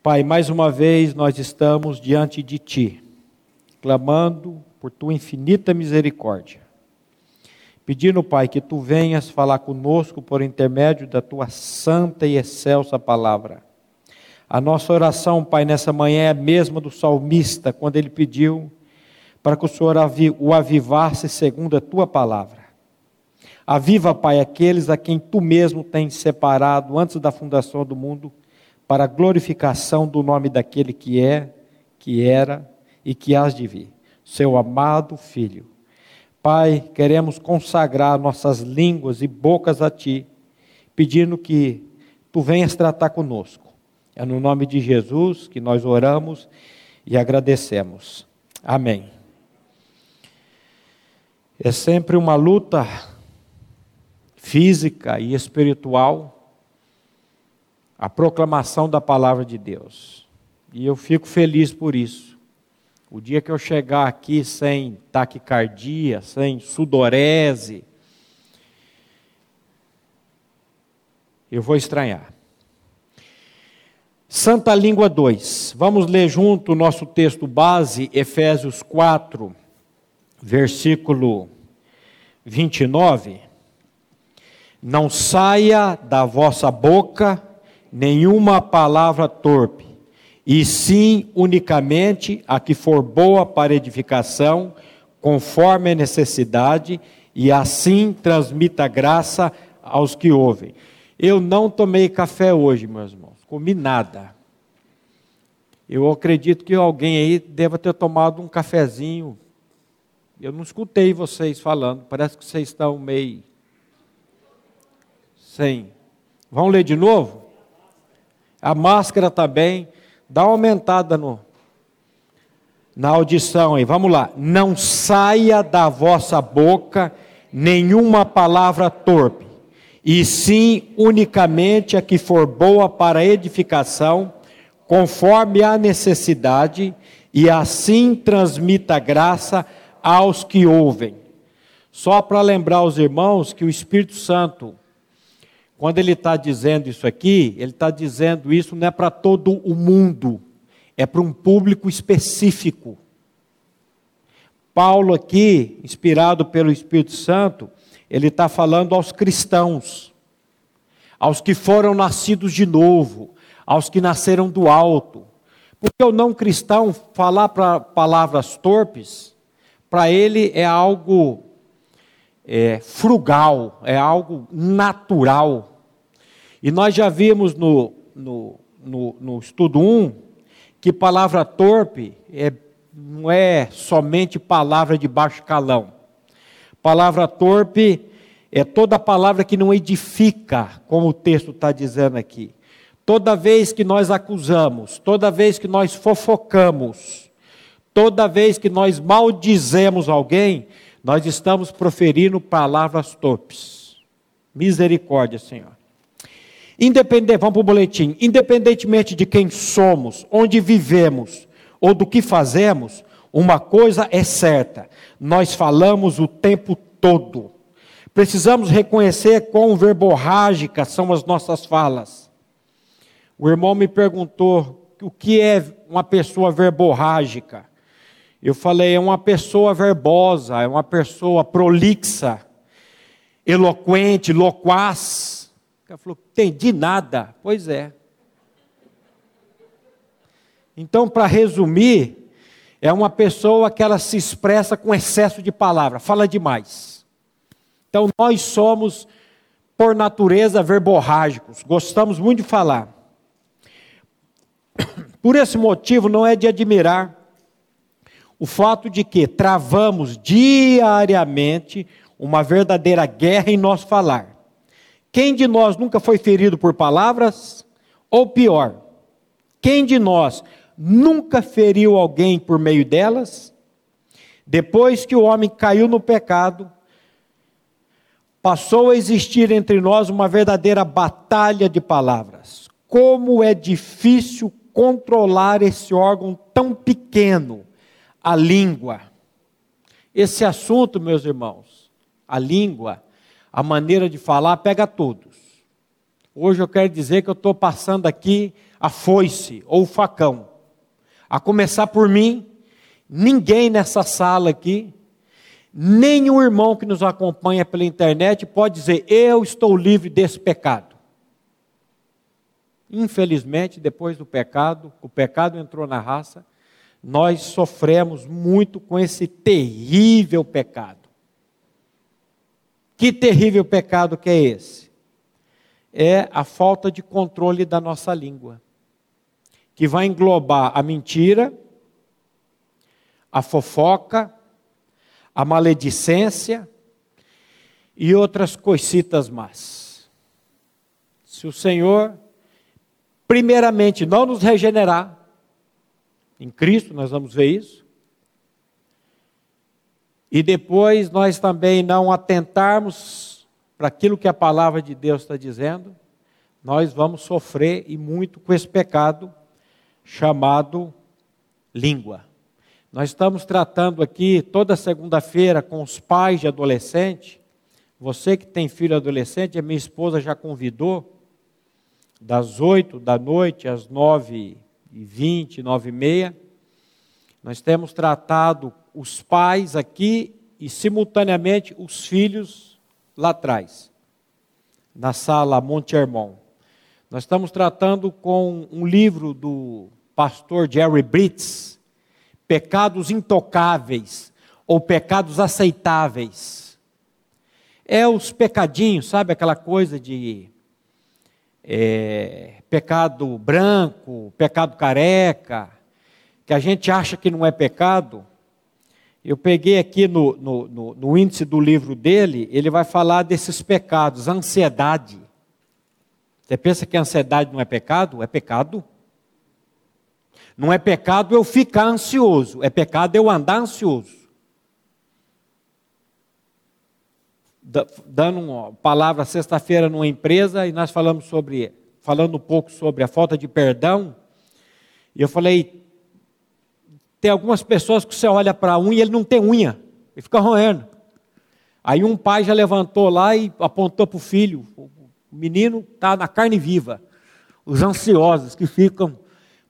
Pai, mais uma vez nós estamos diante de Ti, clamando por Tua infinita misericórdia, pedindo, Pai, que Tu venhas falar conosco por intermédio da Tua santa e excelsa palavra. A nossa oração, Pai, nessa manhã é a mesma do salmista, quando ele pediu para que o Senhor o avivasse segundo a Tua palavra. Aviva, Pai, aqueles a quem Tu mesmo tens separado antes da fundação do mundo para a glorificação do nome daquele que é, que era e que hás de vir, seu amado Filho. Pai, queremos consagrar nossas línguas e bocas a Ti, pedindo que Tu venhas tratar conosco. É no nome de Jesus que nós oramos e agradecemos. Amém. É sempre uma luta física e espiritual a proclamação da palavra de Deus. E eu fico feliz por isso. O dia que eu chegar aqui sem taquicardia, sem sudorese, eu vou estranhar. Santa Língua 2. Vamos ler junto o nosso texto base, Efésios 4, versículo 29. Não saia da vossa boca nenhuma palavra torpe, e sim unicamente a que for boa para edificação, conforme a necessidade, e assim transmita graça aos que ouvem. Eu não tomei café hoje, meus irmãos, comi nada. Eu acredito que alguém aí deva ter tomado um cafezinho. Eu não escutei vocês falando, parece que vocês estão meio sem. Vamos ler de novo? A máscara também. Tá Dá uma aumentada no, na audição aí. Vamos lá. Não saia da vossa boca nenhuma palavra torpe, e sim unicamente a que for boa para edificação, conforme a necessidade, e assim transmita graça aos que ouvem. Só para lembrar os irmãos que o Espírito Santo quando ele está dizendo isso aqui, ele está dizendo isso não é para todo o mundo, é para um público específico. Paulo, aqui, inspirado pelo Espírito Santo, ele está falando aos cristãos, aos que foram nascidos de novo, aos que nasceram do alto. Porque o não cristão falar para palavras torpes, para ele é algo é, frugal, é algo natural. E nós já vimos no, no, no, no estudo 1 que palavra torpe é, não é somente palavra de baixo calão. Palavra torpe é toda palavra que não edifica, como o texto está dizendo aqui. Toda vez que nós acusamos, toda vez que nós fofocamos, toda vez que nós maldizemos alguém, nós estamos proferindo palavras torpes. Misericórdia, Senhor. Independente, vamos para o boletim. Independentemente de quem somos, onde vivemos ou do que fazemos, uma coisa é certa: nós falamos o tempo todo. Precisamos reconhecer quão verborrágicas são as nossas falas. O irmão me perguntou o que é uma pessoa verborrágica. Eu falei, é uma pessoa verbosa, é uma pessoa prolixa, eloquente, loquaz. Cara falou, entendi nada. Pois é. Então, para resumir, é uma pessoa que ela se expressa com excesso de palavra, fala demais. Então, nós somos, por natureza, verborrágicos, gostamos muito de falar. Por esse motivo, não é de admirar o fato de que travamos diariamente uma verdadeira guerra em nosso falar. Quem de nós nunca foi ferido por palavras? Ou pior, quem de nós nunca feriu alguém por meio delas? Depois que o homem caiu no pecado, passou a existir entre nós uma verdadeira batalha de palavras. Como é difícil controlar esse órgão tão pequeno a língua. Esse assunto, meus irmãos, a língua, a maneira de falar, pega todos. Hoje eu quero dizer que eu estou passando aqui a foice ou o facão. A começar por mim, ninguém nessa sala aqui, o irmão que nos acompanha pela internet pode dizer: Eu estou livre desse pecado. Infelizmente, depois do pecado, o pecado entrou na raça, nós sofremos muito com esse terrível pecado. Que terrível pecado que é esse? É a falta de controle da nossa língua, que vai englobar a mentira, a fofoca, a maledicência e outras coisitas más. Se o Senhor, primeiramente, não nos regenerar, em Cristo nós vamos ver isso, e depois nós também não atentarmos para aquilo que a palavra de Deus está dizendo, nós vamos sofrer e muito com esse pecado chamado língua. Nós estamos tratando aqui toda segunda-feira com os pais de adolescente. Você que tem filho adolescente, a minha esposa já convidou, das oito da noite às nove e vinte, nove e meia. Nós temos tratado os pais aqui e, simultaneamente, os filhos lá atrás, na sala Monte Hermon. Nós estamos tratando com um livro do pastor Jerry Britz, Pecados Intocáveis ou Pecados Aceitáveis. É os pecadinhos, sabe aquela coisa de é, pecado branco, pecado careca, que a gente acha que não é pecado. Eu peguei aqui no, no, no, no índice do livro dele, ele vai falar desses pecados, ansiedade. Você pensa que ansiedade não é pecado? É pecado. Não é pecado eu ficar ansioso, é pecado eu andar ansioso. Dando uma palavra sexta-feira numa empresa e nós falamos sobre, falando um pouco sobre a falta de perdão. E eu falei, tem algumas pessoas que você olha para a unha e ele não tem unha, ele fica roendo. Aí um pai já levantou lá e apontou para o filho, o menino está na carne viva. Os ansiosos que ficam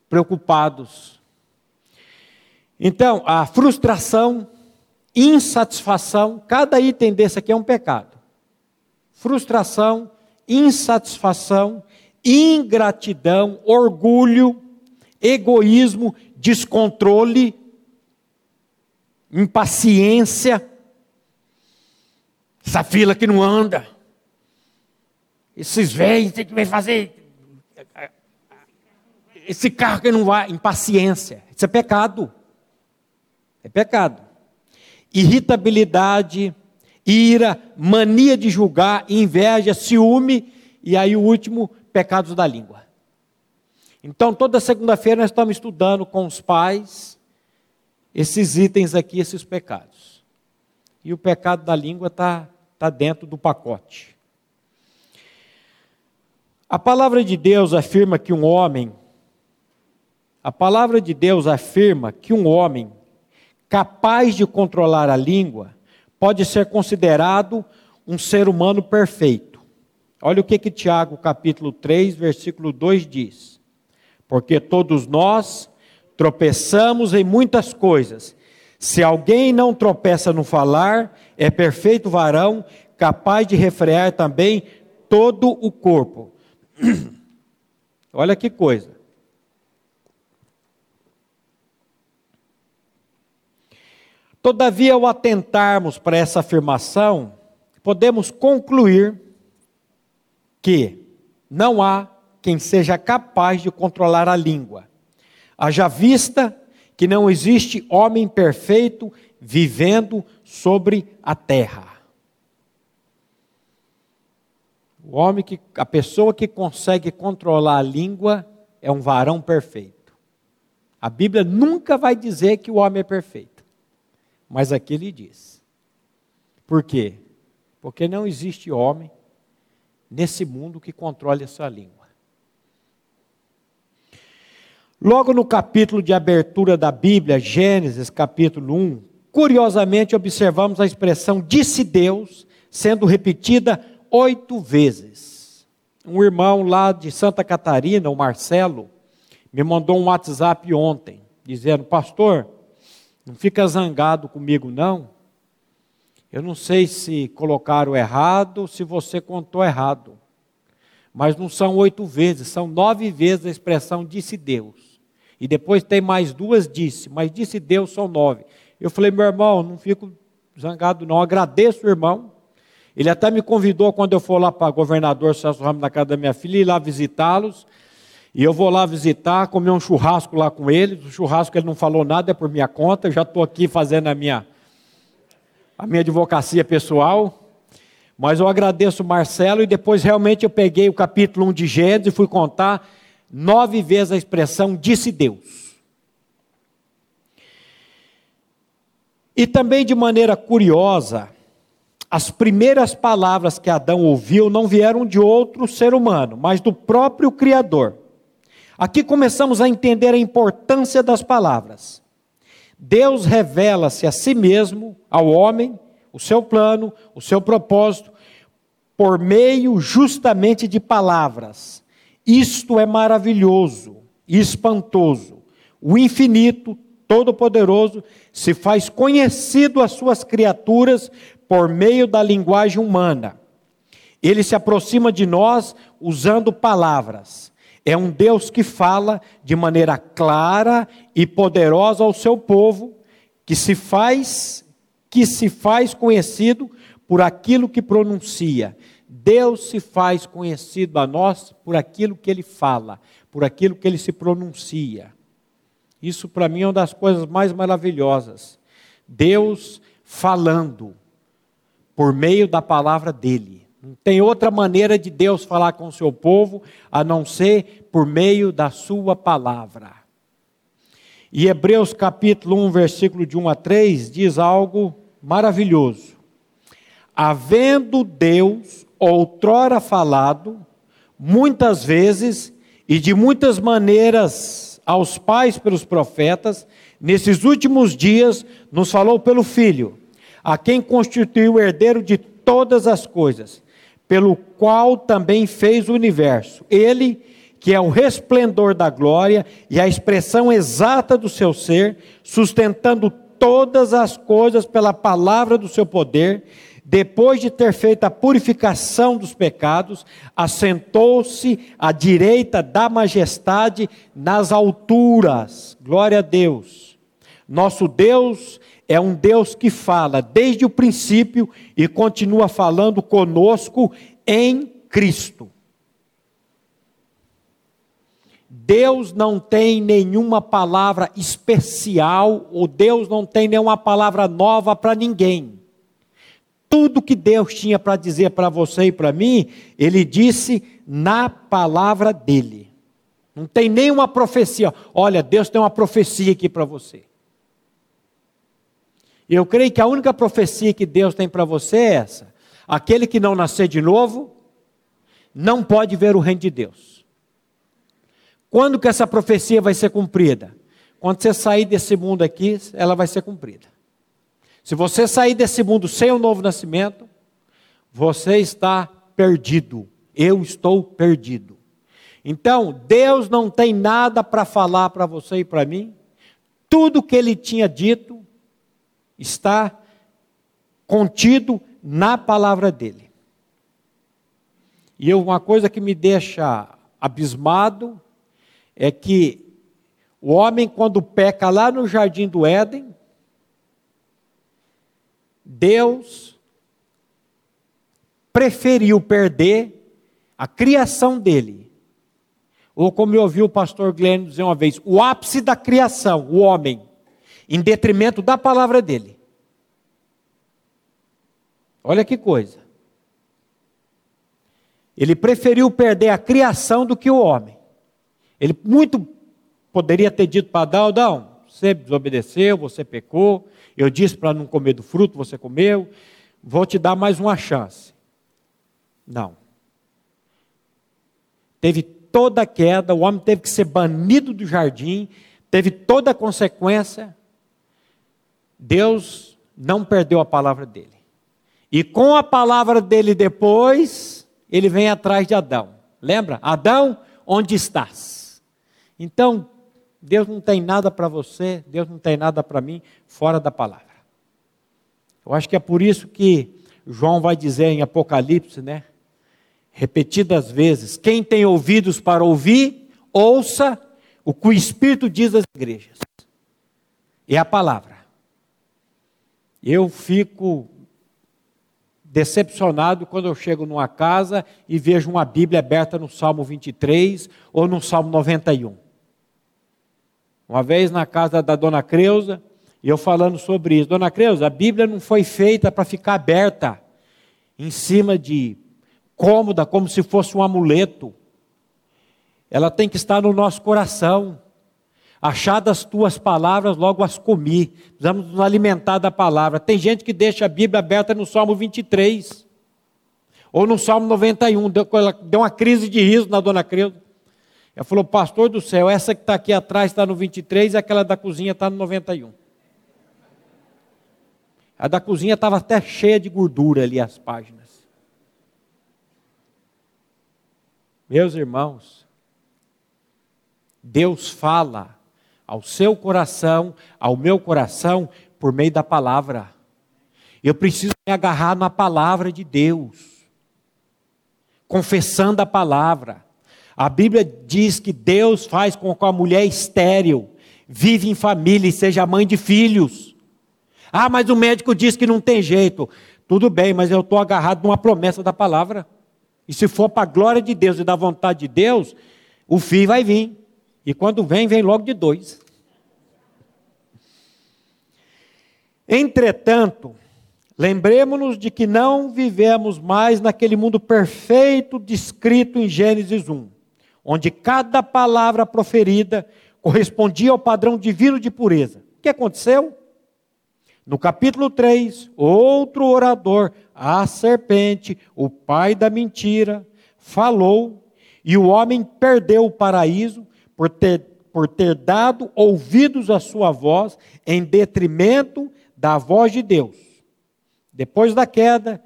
preocupados. Então, a frustração, insatisfação, cada item desse aqui é um pecado. Frustração, insatisfação, ingratidão, orgulho, egoísmo, descontrole, impaciência, essa fila que não anda, esses velhos tem que fazer esse carro que não vai, impaciência. Isso é pecado. É pecado. Irritabilidade, ira, mania de julgar, inveja, ciúme e aí o último, pecados da língua. Então, toda segunda-feira nós estamos estudando com os pais esses itens aqui, esses pecados. E o pecado da língua está tá dentro do pacote. A palavra de Deus afirma que um homem a palavra de Deus afirma que um homem capaz de controlar a língua pode ser considerado um ser humano perfeito. Olha o que que Tiago, capítulo 3, versículo 2 diz: Porque todos nós tropeçamos em muitas coisas. Se alguém não tropeça no falar, é perfeito varão, capaz de refrear também todo o corpo. Olha que coisa. Todavia, ao atentarmos para essa afirmação, podemos concluir que não há quem seja capaz de controlar a língua. Haja vista que não existe homem perfeito vivendo sobre a terra. O homem que a pessoa que consegue controlar a língua é um varão perfeito. A Bíblia nunca vai dizer que o homem é perfeito. Mas aqui ele diz. Por quê? Porque não existe homem nesse mundo que controle a sua língua. Logo no capítulo de abertura da Bíblia, Gênesis capítulo 1, curiosamente observamos a expressão disse Deus sendo repetida oito vezes. Um irmão lá de Santa Catarina, o Marcelo, me mandou um WhatsApp ontem, dizendo: Pastor, não fica zangado comigo, não. Eu não sei se colocaram errado, se você contou errado. Mas não são oito vezes, são nove vezes a expressão disse Deus. E depois tem mais duas disse, mas disse Deus são nove. Eu falei, meu irmão, não fico zangado, não. Agradeço o irmão. Ele até me convidou quando eu for lá para governador Celso Ramos na casa da minha filha, ir lá visitá-los. E eu vou lá visitar, comer um churrasco lá com eles. O churrasco ele não falou nada, é por minha conta. Eu já estou aqui fazendo a minha, a minha advocacia pessoal. Mas eu agradeço o Marcelo e depois realmente eu peguei o capítulo 1 de Gênesis e fui contar nove vezes a expressão disse Deus. E também de maneira curiosa, as primeiras palavras que Adão ouviu não vieram de outro ser humano, mas do próprio Criador. Aqui começamos a entender a importância das palavras. Deus revela-se a si mesmo, ao homem, o seu plano, o seu propósito, por meio justamente de palavras. Isto é maravilhoso e espantoso. O infinito, todo-poderoso, se faz conhecido às suas criaturas por meio da linguagem humana. Ele se aproxima de nós usando palavras. É um Deus que fala de maneira clara e poderosa ao seu povo, que se faz que se faz conhecido por aquilo que pronuncia. Deus se faz conhecido a nós por aquilo que ele fala, por aquilo que ele se pronuncia. Isso para mim é uma das coisas mais maravilhosas. Deus falando por meio da palavra dele. Não tem outra maneira de Deus falar com o seu povo a não ser por meio da sua palavra. E Hebreus capítulo 1, versículo de 1 a 3 diz algo maravilhoso. Havendo Deus outrora falado, muitas vezes e de muitas maneiras aos pais pelos profetas, nesses últimos dias nos falou pelo Filho, a quem constituiu o herdeiro de todas as coisas, pelo qual também fez o universo. Ele que é o resplendor da glória e a expressão exata do seu ser, sustentando todas as coisas pela palavra do seu poder, depois de ter feito a purificação dos pecados, assentou-se à direita da majestade nas alturas. Glória a Deus. Nosso Deus é um Deus que fala desde o princípio e continua falando conosco em Cristo. Deus não tem nenhuma palavra especial, ou Deus não tem nenhuma palavra nova para ninguém. Tudo que Deus tinha para dizer para você e para mim, Ele disse na palavra dele. Não tem nenhuma profecia. Olha, Deus tem uma profecia aqui para você. Eu creio que a única profecia que Deus tem para você é essa: aquele que não nascer de novo, não pode ver o reino de Deus. Quando que essa profecia vai ser cumprida? Quando você sair desse mundo aqui, ela vai ser cumprida. Se você sair desse mundo sem o novo nascimento, você está perdido. Eu estou perdido. Então, Deus não tem nada para falar para você e para mim. Tudo que ele tinha dito está contido na palavra dele. E uma coisa que me deixa abismado é que o homem, quando peca lá no jardim do Éden, Deus preferiu perder a criação dele. Ou como eu ouvi o pastor Glenn dizer uma vez, o ápice da criação, o homem, em detrimento da palavra dele. Olha que coisa. Ele preferiu perder a criação do que o homem. Ele muito poderia ter dito para Adão: Adão, você desobedeceu, você pecou, eu disse para não comer do fruto, você comeu, vou te dar mais uma chance. Não. Teve toda a queda, o homem teve que ser banido do jardim, teve toda a consequência. Deus não perdeu a palavra dele. E com a palavra dele depois, ele vem atrás de Adão. Lembra? Adão, onde estás? Então, Deus não tem nada para você, Deus não tem nada para mim fora da palavra. Eu acho que é por isso que João vai dizer em Apocalipse, né? Repetidas vezes: quem tem ouvidos para ouvir, ouça o que o Espírito diz às igrejas. É a palavra. Eu fico decepcionado quando eu chego numa casa e vejo uma Bíblia aberta no Salmo 23 ou no Salmo 91. Uma vez na casa da dona Creuza, e eu falando sobre isso, dona Creuza, a Bíblia não foi feita para ficar aberta em cima de cômoda, como se fosse um amuleto. Ela tem que estar no nosso coração. Achadas tuas palavras, logo as comi. Precisamos nos alimentar da palavra. Tem gente que deixa a Bíblia aberta no Salmo 23. Ou no Salmo 91. Deu, deu uma crise de riso na dona Creuza. Ela falou, pastor do céu, essa que está aqui atrás está no 23 e aquela da cozinha está no 91. A da cozinha estava até cheia de gordura ali as páginas. Meus irmãos, Deus fala ao seu coração, ao meu coração, por meio da palavra. Eu preciso me agarrar na palavra de Deus, confessando a palavra. A Bíblia diz que Deus faz com que a mulher estéril vive em família e seja mãe de filhos. Ah, mas o médico diz que não tem jeito. Tudo bem, mas eu estou agarrado numa promessa da palavra. E se for para a glória de Deus e da vontade de Deus, o filho vai vir. E quando vem, vem logo de dois. Entretanto, lembremos-nos de que não vivemos mais naquele mundo perfeito descrito em Gênesis 1, onde cada palavra proferida correspondia ao padrão divino de pureza. O que aconteceu? No capítulo 3, outro orador, a serpente, o pai da mentira, falou, e o homem perdeu o paraíso por ter, por ter dado ouvidos à sua voz, em detrimento da voz de Deus. Depois da queda,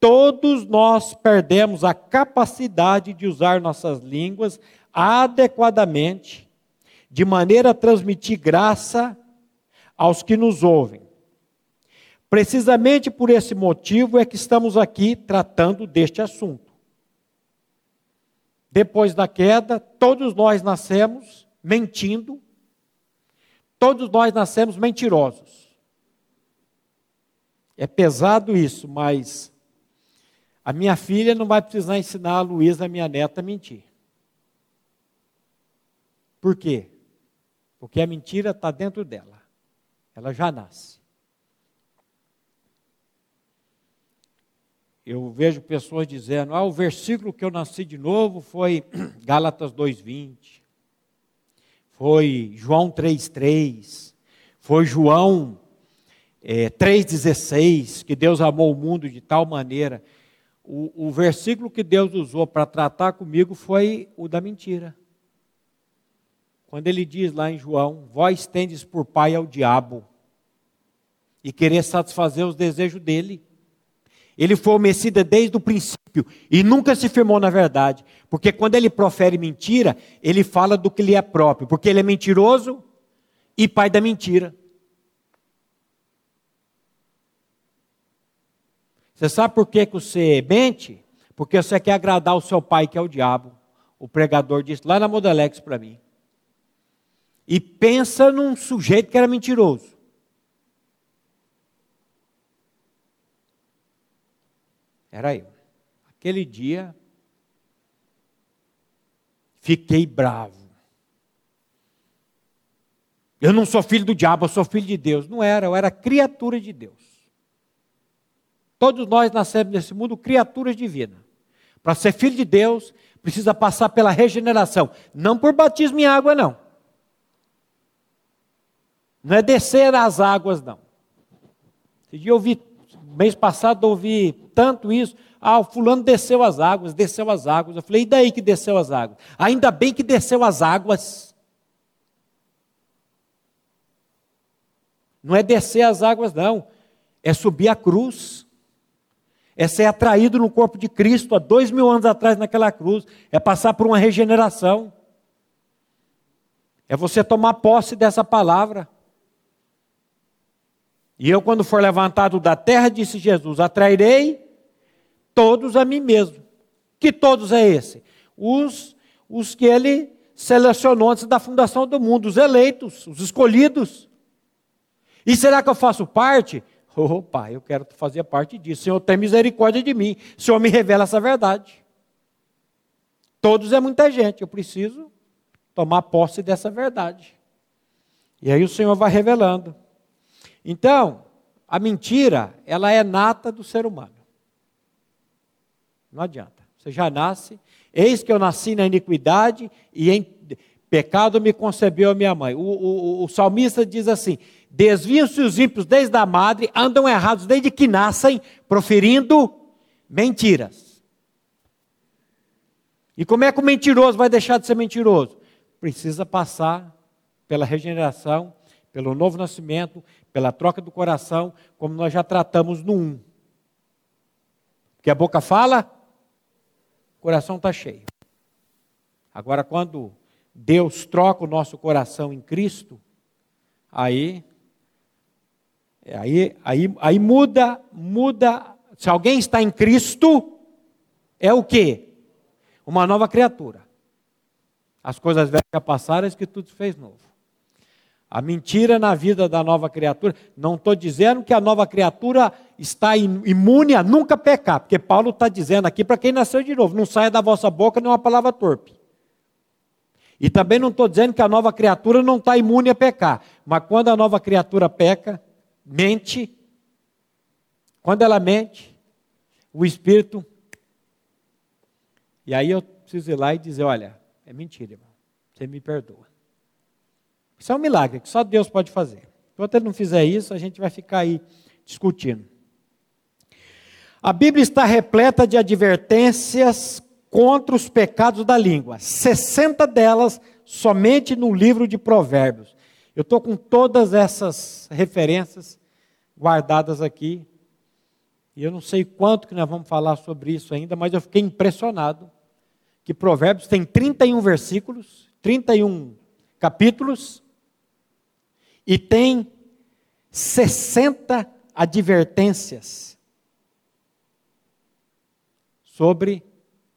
todos nós perdemos a capacidade de usar nossas línguas adequadamente, de maneira a transmitir graça aos que nos ouvem. Precisamente por esse motivo é que estamos aqui tratando deste assunto. Depois da queda, todos nós nascemos mentindo, todos nós nascemos mentirosos. É pesado isso, mas a minha filha não vai precisar ensinar a Luísa, minha neta, a mentir. Por quê? Porque a mentira está dentro dela. Ela já nasce. eu vejo pessoas dizendo: ah, o versículo que eu nasci de novo foi Gálatas 2,20, foi João 3,3, foi João é, 3,16, que Deus amou o mundo de tal maneira. O, o versículo que Deus usou para tratar comigo foi o da mentira. Quando ele diz lá em João: Vós tendes por pai ao diabo, e querer satisfazer os desejos dele. Ele foi homicida desde o princípio e nunca se firmou na verdade. Porque quando ele profere mentira, ele fala do que lhe é próprio. Porque ele é mentiroso e pai da mentira. Você sabe por que, que você mente? Porque você quer agradar o seu pai, que é o diabo. O pregador disse lá na Modelex para mim. E pensa num sujeito que era mentiroso. Era eu. Aquele dia, fiquei bravo. Eu não sou filho do diabo, eu sou filho de Deus. Não era, eu era criatura de Deus. Todos nós nascemos nesse mundo criaturas divinas. Para ser filho de Deus, precisa passar pela regeneração. Não por batismo em água, não. Não é descer as águas, não. Esse dia eu ouvi, mês passado, eu ouvi tanto isso. Ah, o fulano desceu as águas, desceu as águas. Eu falei, e daí que desceu as águas? Ainda bem que desceu as águas. Não é descer as águas, não. É subir a cruz. É ser atraído no corpo de Cristo há dois mil anos atrás naquela cruz. É passar por uma regeneração. É você tomar posse dessa palavra. E eu, quando for levantado da terra, disse Jesus: atrairei todos a mim mesmo. Que todos é esse? Os, os que ele selecionou antes da fundação do mundo, os eleitos, os escolhidos. E será que eu faço parte? Oh, pai, eu quero fazer parte disso. Senhor, tem misericórdia de mim. Senhor me revela essa verdade. Todos é muita gente, eu preciso tomar posse dessa verdade. E aí o Senhor vai revelando. Então, a mentira, ela é nata do ser humano. Não adianta. Você já nasce, eis que eu nasci na iniquidade e em pecado me concebeu a minha mãe. O, o, o salmista diz assim: desviam-se os ímpios desde a madre, andam errados desde que nascem, proferindo mentiras. E como é que o mentiroso vai deixar de ser mentiroso? Precisa passar pela regeneração, pelo novo nascimento, pela troca do coração, como nós já tratamos no 1. Porque a boca fala, o coração está cheio. Agora, quando Deus troca o nosso coração em Cristo, aí, aí, aí, aí muda, muda. Se alguém está em Cristo, é o quê? Uma nova criatura. As coisas velhas passaram, é que tudo fez novo. A mentira na vida da nova criatura. Não estou dizendo que a nova criatura está imune a nunca pecar, porque Paulo está dizendo aqui para quem nasceu de novo: não saia da vossa boca nenhuma palavra torpe. E também não estou dizendo que a nova criatura não está imune a pecar, mas quando a nova criatura peca, mente, quando ela mente, o Espírito. E aí eu preciso ir lá e dizer: olha, é mentira, irmão, você me perdoa. Isso é um milagre que só Deus pode fazer. Enquanto ele não fizer isso, a gente vai ficar aí discutindo. A Bíblia está repleta de advertências contra os pecados da língua. 60 delas somente no livro de Provérbios. Eu estou com todas essas referências guardadas aqui. E eu não sei quanto que nós vamos falar sobre isso ainda, mas eu fiquei impressionado que Provérbios tem 31 versículos, 31 capítulos, e tem 60 advertências sobre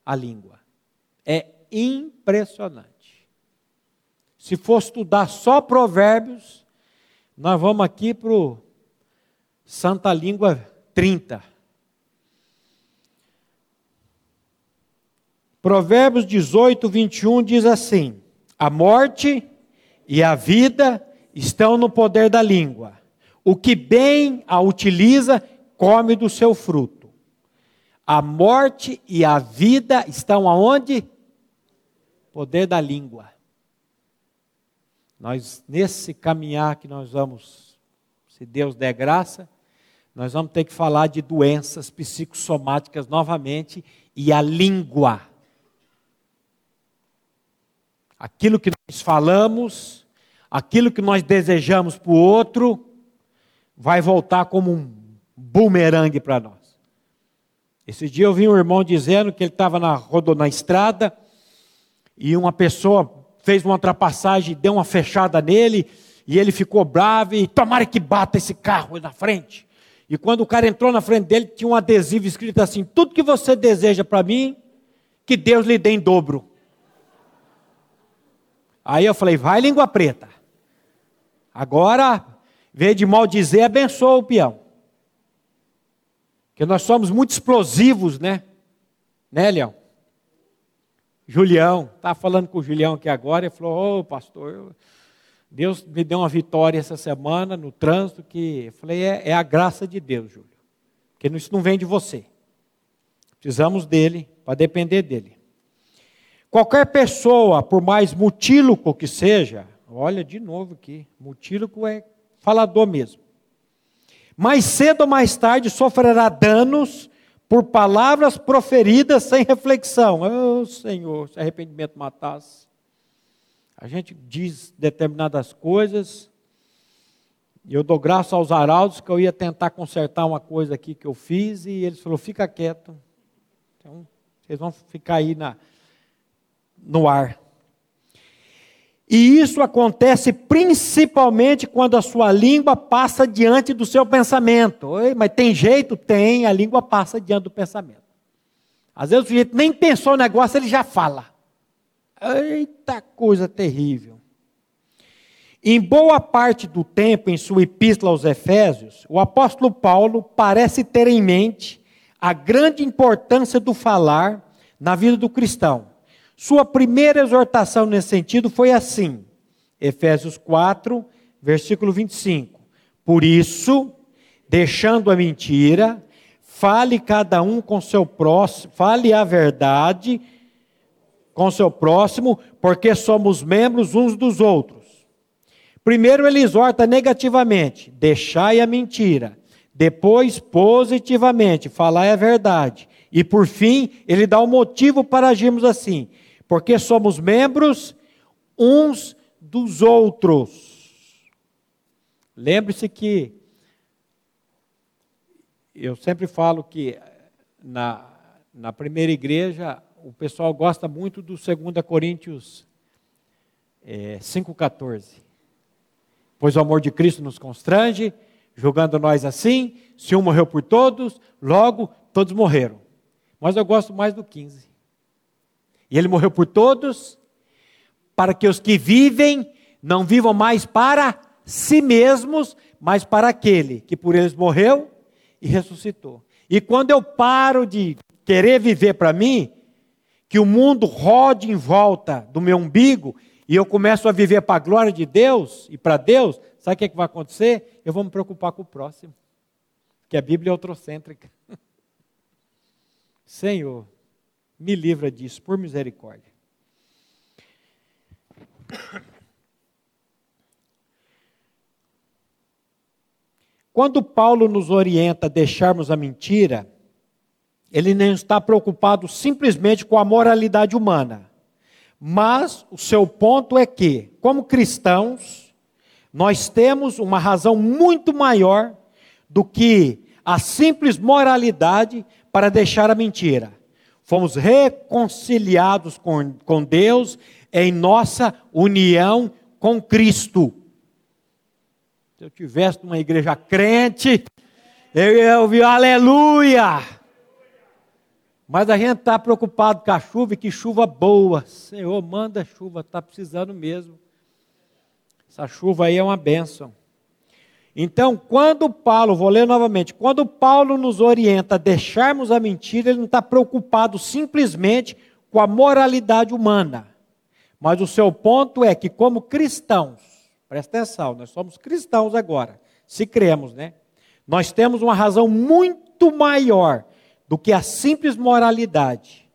a língua. É impressionante. Se for estudar só provérbios, nós vamos aqui para o Santa Língua 30. Provérbios 18, 21 diz assim: A morte e a vida estão no poder da língua. O que bem a utiliza, come do seu fruto. A morte e a vida estão aonde? Poder da língua. Nós, nesse caminhar que nós vamos, se Deus der graça, nós vamos ter que falar de doenças psicossomáticas novamente e a língua. Aquilo que nós falamos, aquilo que nós desejamos para o outro vai voltar como um bumerangue para nós. Esse dia eu vi um irmão dizendo que ele estava na, na estrada e uma pessoa fez uma ultrapassagem, deu uma fechada nele e ele ficou bravo e tomara que bata esse carro na frente. E quando o cara entrou na frente dele, tinha um adesivo escrito assim: Tudo que você deseja para mim, que Deus lhe dê em dobro. Aí eu falei: Vai, língua preta. Agora, vê de mal dizer, abençoa o peão. Porque nós somos muito explosivos, né? Né, Leão? Julião, estava falando com o Julião aqui agora, ele falou, ô oh, pastor, Deus me deu uma vitória essa semana no trânsito, que eu falei, é, é a graça de Deus, Júlio. Porque isso não vem de você. Precisamos dele, para depender dele. Qualquer pessoa, por mais mutíloco que seja, Olha de novo aqui, mutílico é falador mesmo. Mais cedo ou mais tarde sofrerá danos por palavras proferidas sem reflexão. Oh, Senhor, se arrependimento matasse. A gente diz determinadas coisas, e eu dou graça aos arautos que eu ia tentar consertar uma coisa aqui que eu fiz, e eles falaram: fica quieto. Então, vocês vão ficar aí na, no ar. E isso acontece principalmente quando a sua língua passa diante do seu pensamento. Oi, mas tem jeito? Tem, a língua passa diante do pensamento. Às vezes o sujeito nem pensou no negócio, ele já fala. Eita coisa terrível. Em boa parte do tempo, em sua epístola aos Efésios, o apóstolo Paulo parece ter em mente a grande importância do falar na vida do cristão. Sua primeira exortação nesse sentido foi assim, Efésios 4, versículo 25. Por isso, deixando a mentira, fale cada um com seu próximo, fale a verdade com seu próximo, porque somos membros uns dos outros. Primeiro ele exorta negativamente, deixai a mentira. Depois, positivamente, falai a verdade. E por fim, ele dá o um motivo para agirmos assim, porque somos membros uns dos outros. Lembre-se que eu sempre falo que na, na primeira igreja o pessoal gosta muito do 2 Coríntios é, 5,14. Pois o amor de Cristo nos constrange, julgando nós assim, se um morreu por todos, logo todos morreram. Mas eu gosto mais do 15. E ele morreu por todos, para que os que vivem não vivam mais para si mesmos, mas para aquele que por eles morreu e ressuscitou. E quando eu paro de querer viver para mim, que o mundo rode em volta do meu umbigo e eu começo a viver para a glória de Deus e para Deus, sabe o que, é que vai acontecer? Eu vou me preocupar com o próximo. Que a Bíblia é outrocêntrica. Senhor, me livra disso, por misericórdia. Quando Paulo nos orienta a deixarmos a mentira, ele não está preocupado simplesmente com a moralidade humana. Mas o seu ponto é que, como cristãos, nós temos uma razão muito maior do que a simples moralidade para deixar a mentira. Fomos reconciliados com, com Deus em nossa união com Cristo. Se eu tivesse numa igreja crente, eu ia ouvir aleluia. Mas a gente está preocupado com a chuva e que chuva boa. Senhor, manda chuva, está precisando mesmo. Essa chuva aí é uma bênção. Então, quando Paulo, vou ler novamente, quando Paulo nos orienta a deixarmos a mentira, ele não está preocupado simplesmente com a moralidade humana. Mas o seu ponto é que, como cristãos, presta atenção, nós somos cristãos agora, se cremos, né? Nós temos uma razão muito maior do que a simples moralidade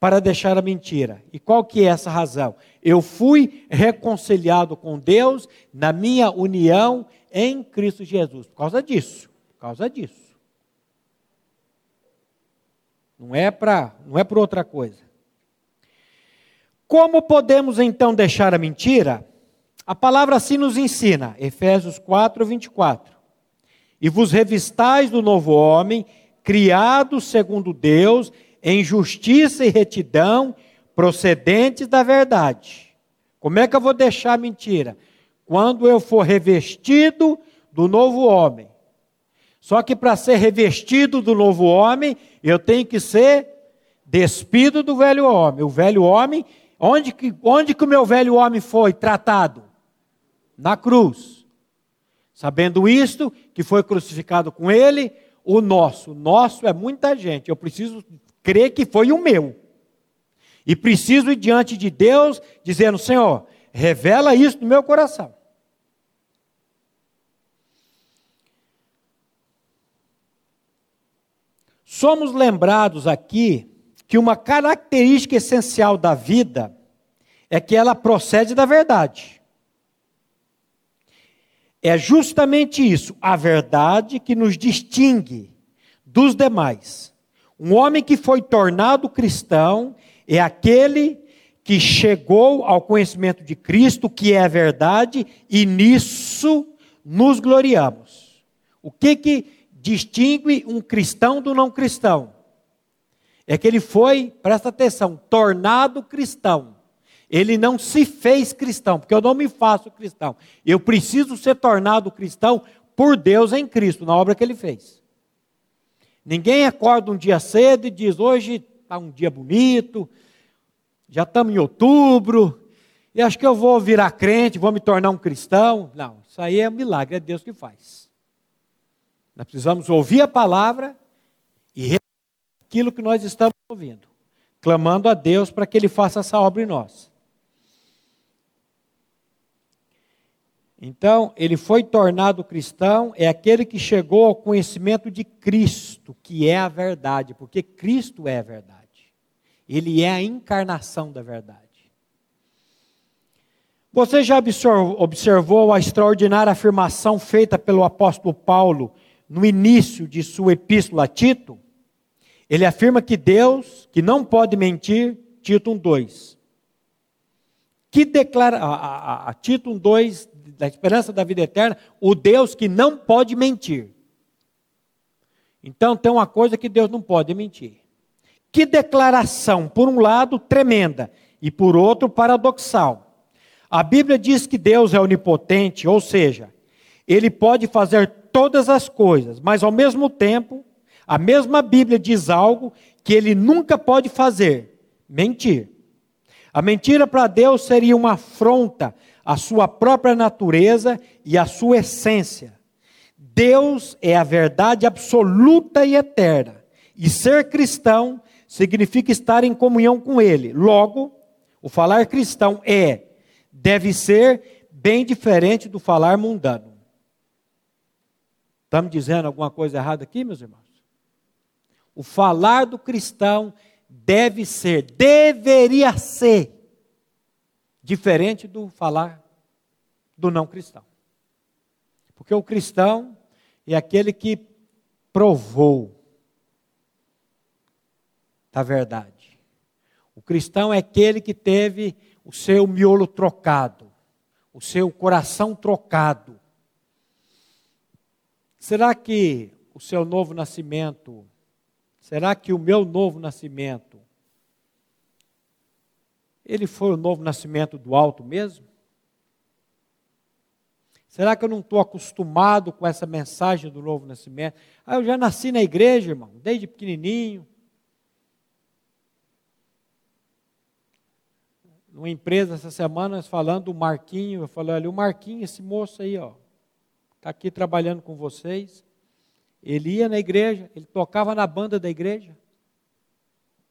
para deixar a mentira. E qual que é essa razão? Eu fui reconciliado com Deus na minha união em Cristo Jesus. Por causa disso. Por causa disso. Não é para, não é por outra coisa. Como podemos então deixar a mentira? A palavra assim nos ensina, Efésios 4, 24. E vos revistais do novo homem, criados segundo Deus, em justiça e retidão, procedentes da verdade. Como é que eu vou deixar a mentira? Quando eu for revestido do novo homem. Só que para ser revestido do novo homem, eu tenho que ser despido do velho homem. O velho homem, onde que, onde que o meu velho homem foi tratado? Na cruz. Sabendo isto, que foi crucificado com ele, o nosso. O nosso é muita gente. Eu preciso crer que foi o meu. E preciso ir diante de Deus dizendo: Senhor, revela isso no meu coração. Somos lembrados aqui que uma característica essencial da vida é que ela procede da verdade. É justamente isso, a verdade que nos distingue dos demais. Um homem que foi tornado cristão é aquele que chegou ao conhecimento de Cristo, que é a verdade, e nisso nos gloriamos. O que que distingue um cristão do não cristão? É que ele foi, presta atenção, tornado cristão. Ele não se fez cristão, porque eu não me faço cristão. Eu preciso ser tornado cristão por Deus em Cristo, na obra que ele fez. Ninguém acorda um dia cedo e diz: hoje está um dia bonito, já estamos em outubro, e acho que eu vou virar crente, vou me tornar um cristão. Não, isso aí é um milagre, é Deus que faz. Nós precisamos ouvir a palavra e aquilo que nós estamos ouvindo, clamando a Deus para que Ele faça essa obra em nós. Então, ele foi tornado cristão, é aquele que chegou ao conhecimento de Cristo, que é a verdade, porque Cristo é a verdade. Ele é a encarnação da verdade. Você já observou a extraordinária afirmação feita pelo apóstolo Paulo no início de sua epístola a Tito? Ele afirma que Deus, que não pode mentir, Tito 1:2. Que declara a, a, a Tito 1:2 da esperança da vida eterna, o Deus que não pode mentir. Então tem uma coisa que Deus não pode mentir. Que declaração, por um lado, tremenda, e por outro, paradoxal. A Bíblia diz que Deus é onipotente, ou seja, ele pode fazer todas as coisas, mas ao mesmo tempo, a mesma Bíblia diz algo que ele nunca pode fazer: mentir. A mentira para Deus seria uma afronta a sua própria natureza e a sua essência. Deus é a verdade absoluta e eterna. E ser cristão significa estar em comunhão com Ele. Logo, o falar cristão é, deve ser bem diferente do falar mundano. Estamos dizendo alguma coisa errada aqui, meus irmãos? O falar do cristão deve ser, deveria ser, diferente do falar do não cristão. Porque o cristão é aquele que provou da verdade. O cristão é aquele que teve o seu miolo trocado, o seu coração trocado. Será que o seu novo nascimento, será que o meu novo nascimento ele foi o novo nascimento do alto mesmo? Será que eu não estou acostumado com essa mensagem do novo nascimento? Ah, eu já nasci na igreja, irmão, desde pequenininho. Numa empresa essa semana, falando do Marquinho, eu falei, olha, o Marquinho, esse moço aí, ó, está aqui trabalhando com vocês. Ele ia na igreja, ele tocava na banda da igreja,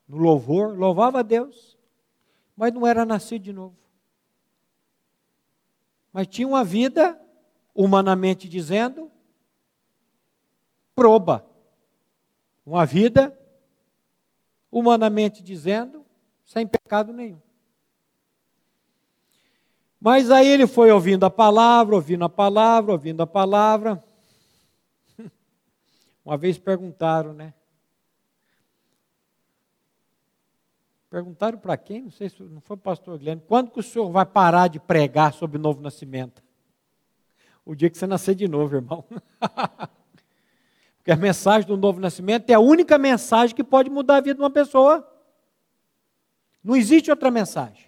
no louvor, louvava a Deus mas não era nascido de novo. Mas tinha uma vida, humanamente dizendo, proba. Uma vida, humanamente dizendo, sem pecado nenhum. Mas aí ele foi ouvindo a palavra, ouvindo a palavra, ouvindo a palavra. Uma vez perguntaram, né? Perguntaram para quem? Não sei se não foi o pastor Guilherme. Quando que o senhor vai parar de pregar sobre o novo nascimento? O dia que você nascer de novo, irmão. Porque a mensagem do novo nascimento é a única mensagem que pode mudar a vida de uma pessoa. Não existe outra mensagem.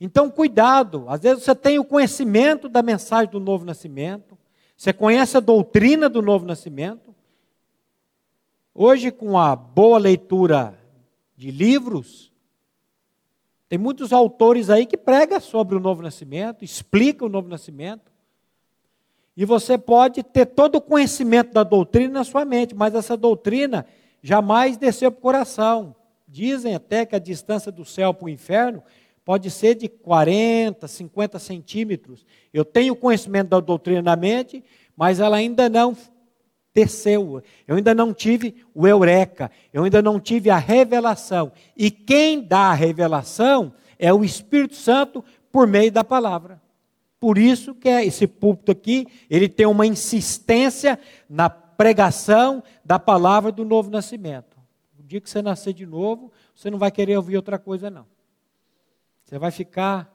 Então, cuidado. Às vezes você tem o conhecimento da mensagem do novo nascimento, você conhece a doutrina do novo nascimento. Hoje, com a boa leitura de livros, tem muitos autores aí que pregam sobre o novo nascimento, explicam o novo nascimento. E você pode ter todo o conhecimento da doutrina na sua mente, mas essa doutrina jamais desceu para o coração. Dizem até que a distância do céu para o inferno pode ser de 40, 50 centímetros. Eu tenho conhecimento da doutrina na mente, mas ela ainda não desceu. Eu ainda não tive o eureka, eu ainda não tive a revelação. E quem dá a revelação é o Espírito Santo por meio da palavra. Por isso que é esse púlpito aqui, ele tem uma insistência na pregação da palavra do novo nascimento. O dia que você nascer de novo, você não vai querer ouvir outra coisa não. Você vai ficar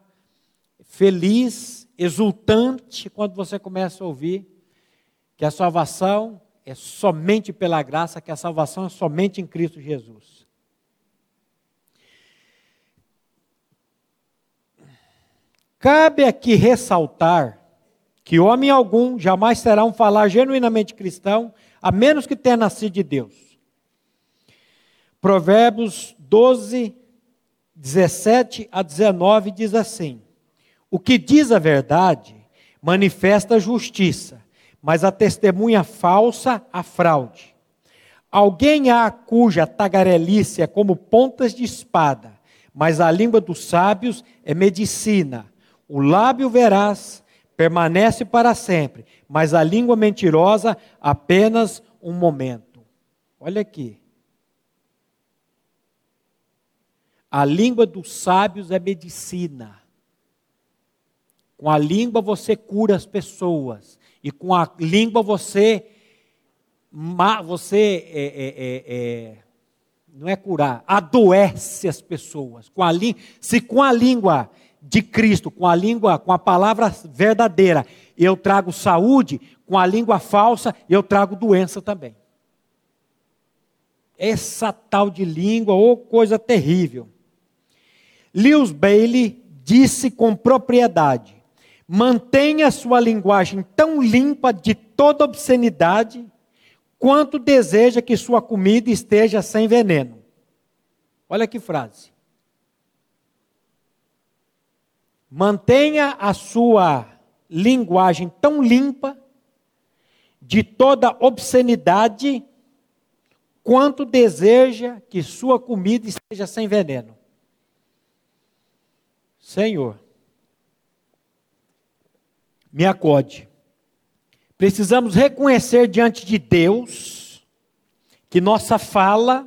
feliz, exultante quando você começa a ouvir que a salvação é somente pela graça, que a salvação é somente em Cristo Jesus. Cabe aqui ressaltar que homem algum jamais será um falar genuinamente cristão, a menos que tenha nascido de Deus. Provérbios 12, 17 a 19 diz assim: O que diz a verdade manifesta justiça, mas a testemunha falsa a fraude. Alguém há cuja tagarelice é como pontas de espada, mas a língua dos sábios é medicina. O lábio veraz permanece para sempre, mas a língua mentirosa apenas um momento. Olha aqui. A língua dos sábios é medicina. Com a língua você cura as pessoas. E com a língua você. Você é, é, é, é, não é curar, adoece as pessoas. Com a, se com a língua de Cristo, com a língua, com a palavra verdadeira, eu trago saúde, com a língua falsa, eu trago doença também. Essa tal de língua, ou oh, coisa terrível. Lewis Bailey disse com propriedade: mantenha sua linguagem tão limpa de toda obscenidade, quanto deseja que sua comida esteja sem veneno. Olha que frase. Mantenha a sua linguagem tão limpa de toda obscenidade, quanto deseja que sua comida esteja sem veneno. Senhor, me acode. Precisamos reconhecer diante de Deus que nossa fala,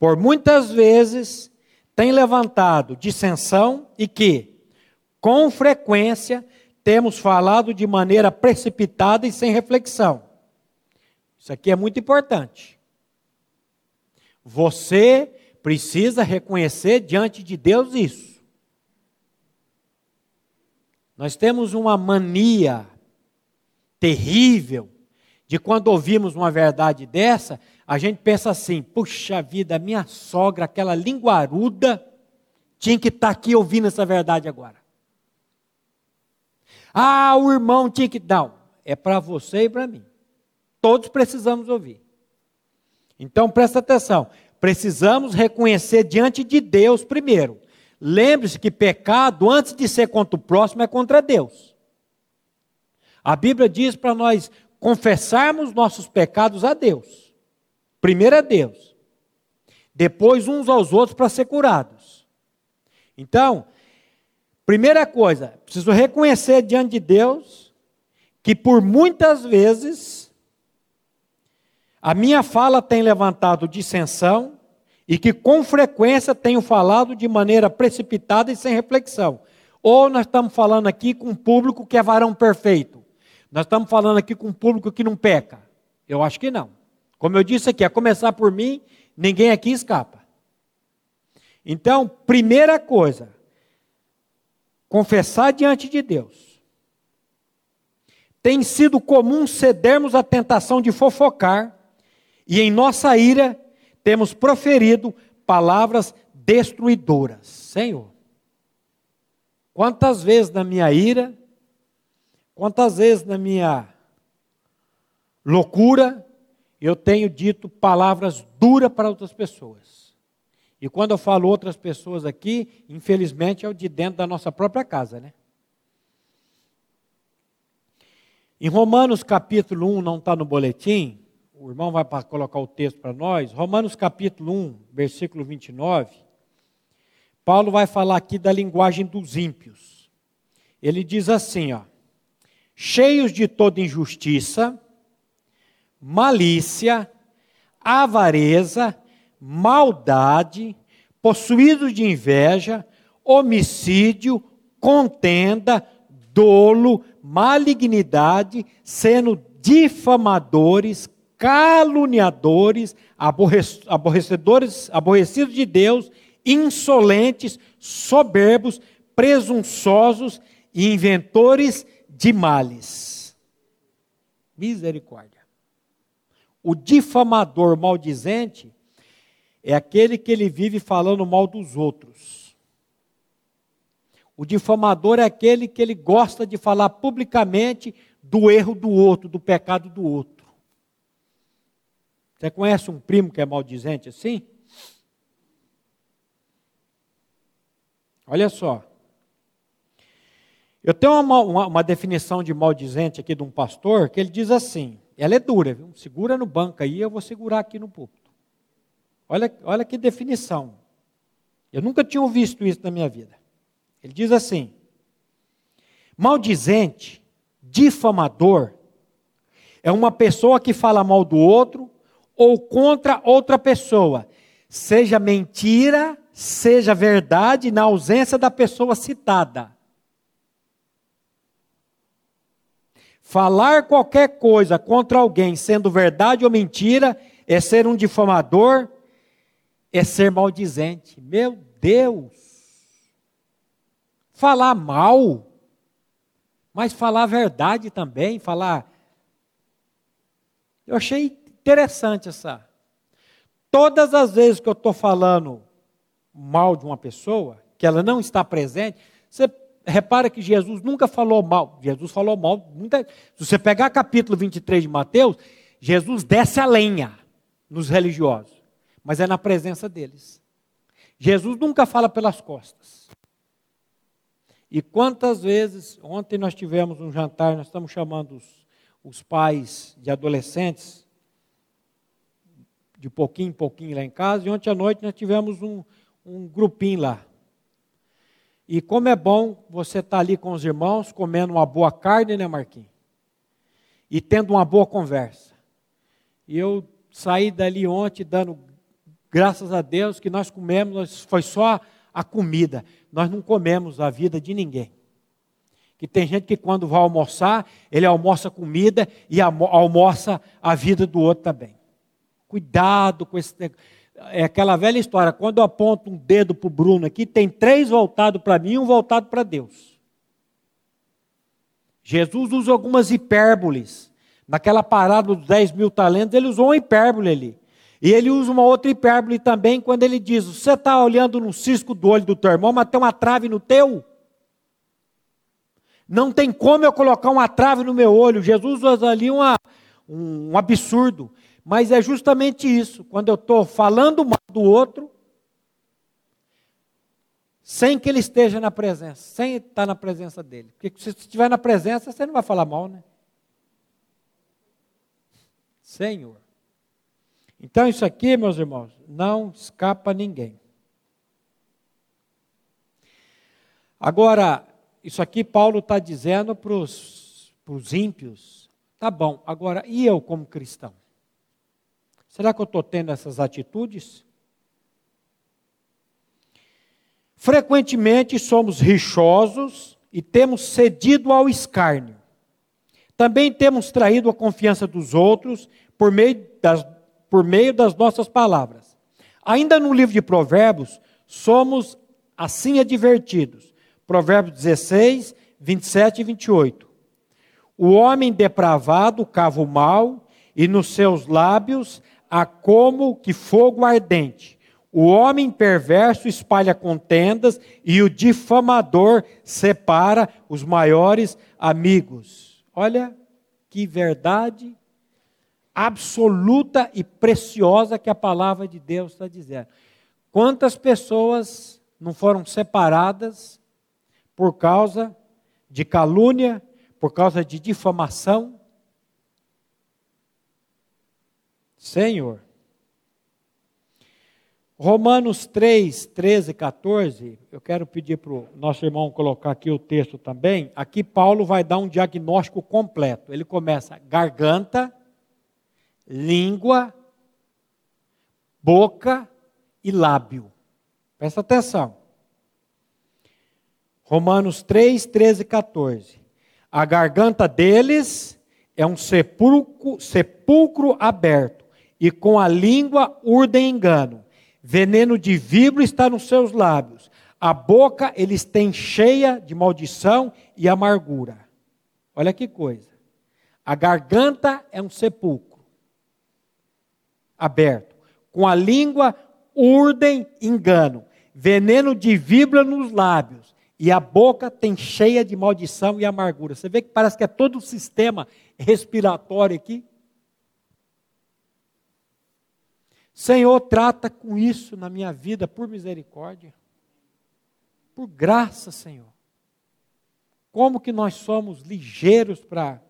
por muitas vezes, tem levantado dissensão e que, com frequência, temos falado de maneira precipitada e sem reflexão. Isso aqui é muito importante. Você precisa reconhecer diante de Deus isso. Nós temos uma mania terrível de quando ouvimos uma verdade dessa, a gente pensa assim: puxa vida, minha sogra, aquela linguaruda, tinha que estar tá aqui ouvindo essa verdade agora. Ah, o irmão tinha que. Não, é para você e para mim. Todos precisamos ouvir. Então presta atenção. Precisamos reconhecer diante de Deus primeiro Lembre-se que pecado, antes de ser contra o próximo, é contra Deus. A Bíblia diz para nós confessarmos nossos pecados a Deus. Primeiro é Deus. Depois uns aos outros para ser curados. Então, primeira coisa, preciso reconhecer diante de Deus que por muitas vezes a minha fala tem levantado dissensão, e que com frequência tenho falado de maneira precipitada e sem reflexão. Ou nós estamos falando aqui com um público que é varão perfeito. Nós estamos falando aqui com um público que não peca. Eu acho que não. Como eu disse aqui, a começar por mim, ninguém aqui escapa. Então, primeira coisa, confessar diante de Deus. Tem sido comum cedermos à tentação de fofocar e em nossa ira temos proferido palavras destruidoras. Senhor, quantas vezes na minha ira, quantas vezes na minha loucura, eu tenho dito palavras duras para outras pessoas. E quando eu falo outras pessoas aqui, infelizmente é o de dentro da nossa própria casa, né? Em Romanos capítulo 1, não está no boletim, o irmão vai colocar o texto para nós, Romanos capítulo 1, versículo 29, Paulo vai falar aqui da linguagem dos ímpios. Ele diz assim, ó: cheios de toda injustiça, malícia, avareza, maldade, possuídos de inveja, homicídio, contenda, dolo, malignidade, sendo difamadores, caluniadores, aborrecedores, aborrecidos de Deus, insolentes, soberbos, presunçosos e inventores de males. Misericórdia. O difamador maldizente é aquele que ele vive falando mal dos outros. O difamador é aquele que ele gosta de falar publicamente do erro do outro, do pecado do outro. Você conhece um primo que é maldizente assim? Olha só. Eu tenho uma, uma, uma, definição de maldizente aqui de um pastor que ele diz assim: ela é dura, viu? segura no banco aí, eu vou segurar aqui no púlpito. Olha, olha que definição. Eu nunca tinha visto isso na minha vida. Ele diz assim: maldizente, difamador, é uma pessoa que fala mal do outro ou contra outra pessoa, seja mentira, seja verdade, na ausência da pessoa citada. Falar qualquer coisa contra alguém, sendo verdade ou mentira, é ser um difamador, é ser maldizente. Meu Deus! Falar mal, mas falar a verdade também, falar. Eu achei interessante essa. Todas as vezes que eu estou falando mal de uma pessoa, que ela não está presente, você repara que Jesus nunca falou mal. Jesus falou mal. Muita... Se você pegar capítulo 23 de Mateus, Jesus desce a lenha nos religiosos, mas é na presença deles. Jesus nunca fala pelas costas. E quantas vezes, ontem nós tivemos um jantar, nós estamos chamando os, os pais de adolescentes, de pouquinho em pouquinho lá em casa, e ontem à noite nós tivemos um, um grupinho lá. E como é bom você estar tá ali com os irmãos, comendo uma boa carne, né, Marquinhos? E tendo uma boa conversa. E eu saí dali ontem dando graças a Deus que nós comemos, foi só a comida. Nós não comemos a vida de ninguém. Que tem gente que quando vai almoçar, ele almoça comida e almoça a vida do outro também. Cuidado com esse é aquela velha história, quando eu aponto um dedo para o Bruno aqui, tem três voltados para mim e um voltado para Deus. Jesus usa algumas hipérboles. Naquela parada dos 10 mil talentos, ele usou uma hipérbole ali. E ele usa uma outra hipérbole também quando ele diz: Você está olhando no cisco do olho do teu irmão, mas tem uma trave no teu? Não tem como eu colocar uma trave no meu olho. Jesus usa ali uma, um absurdo. Mas é justamente isso, quando eu estou falando mal do outro, sem que ele esteja na presença, sem estar na presença dele. Porque se estiver na presença, você não vai falar mal, né? Senhor. Então, isso aqui, meus irmãos, não escapa ninguém. Agora, isso aqui Paulo está dizendo para os ímpios. Tá bom, agora, e eu como cristão? Será que eu estou tendo essas atitudes? Frequentemente somos rixosos e temos cedido ao escárnio. Também temos traído a confiança dos outros por meio das, por meio das nossas palavras. Ainda no livro de Provérbios, somos assim advertidos. Provérbios 16, 27 e 28. O homem depravado cava o mal, e nos seus lábios há como que fogo ardente. O homem perverso espalha contendas e o difamador separa os maiores amigos. Olha que verdade absoluta e preciosa que a palavra de Deus está dizendo. Quantas pessoas não foram separadas por causa de calúnia, por causa de difamação? Senhor. Romanos 3, 13 e 14, eu quero pedir para o nosso irmão colocar aqui o texto também. Aqui Paulo vai dar um diagnóstico completo. Ele começa garganta, língua, boca e lábio. Presta atenção. Romanos 3, 13 e 14. A garganta deles é um sepulcro, sepulcro aberto e com a língua urdem engano. Veneno de víbora está nos seus lábios. A boca eles têm cheia de maldição e amargura. Olha que coisa. A garganta é um sepulcro aberto. Com a língua urdem engano. Veneno de víbora nos lábios. e a boca tem cheia de maldição e amargura. Você vê que parece que é todo o sistema respiratório aqui. Senhor, trata com isso na minha vida, por misericórdia. Por graça, Senhor. Como que nós somos ligeiros para.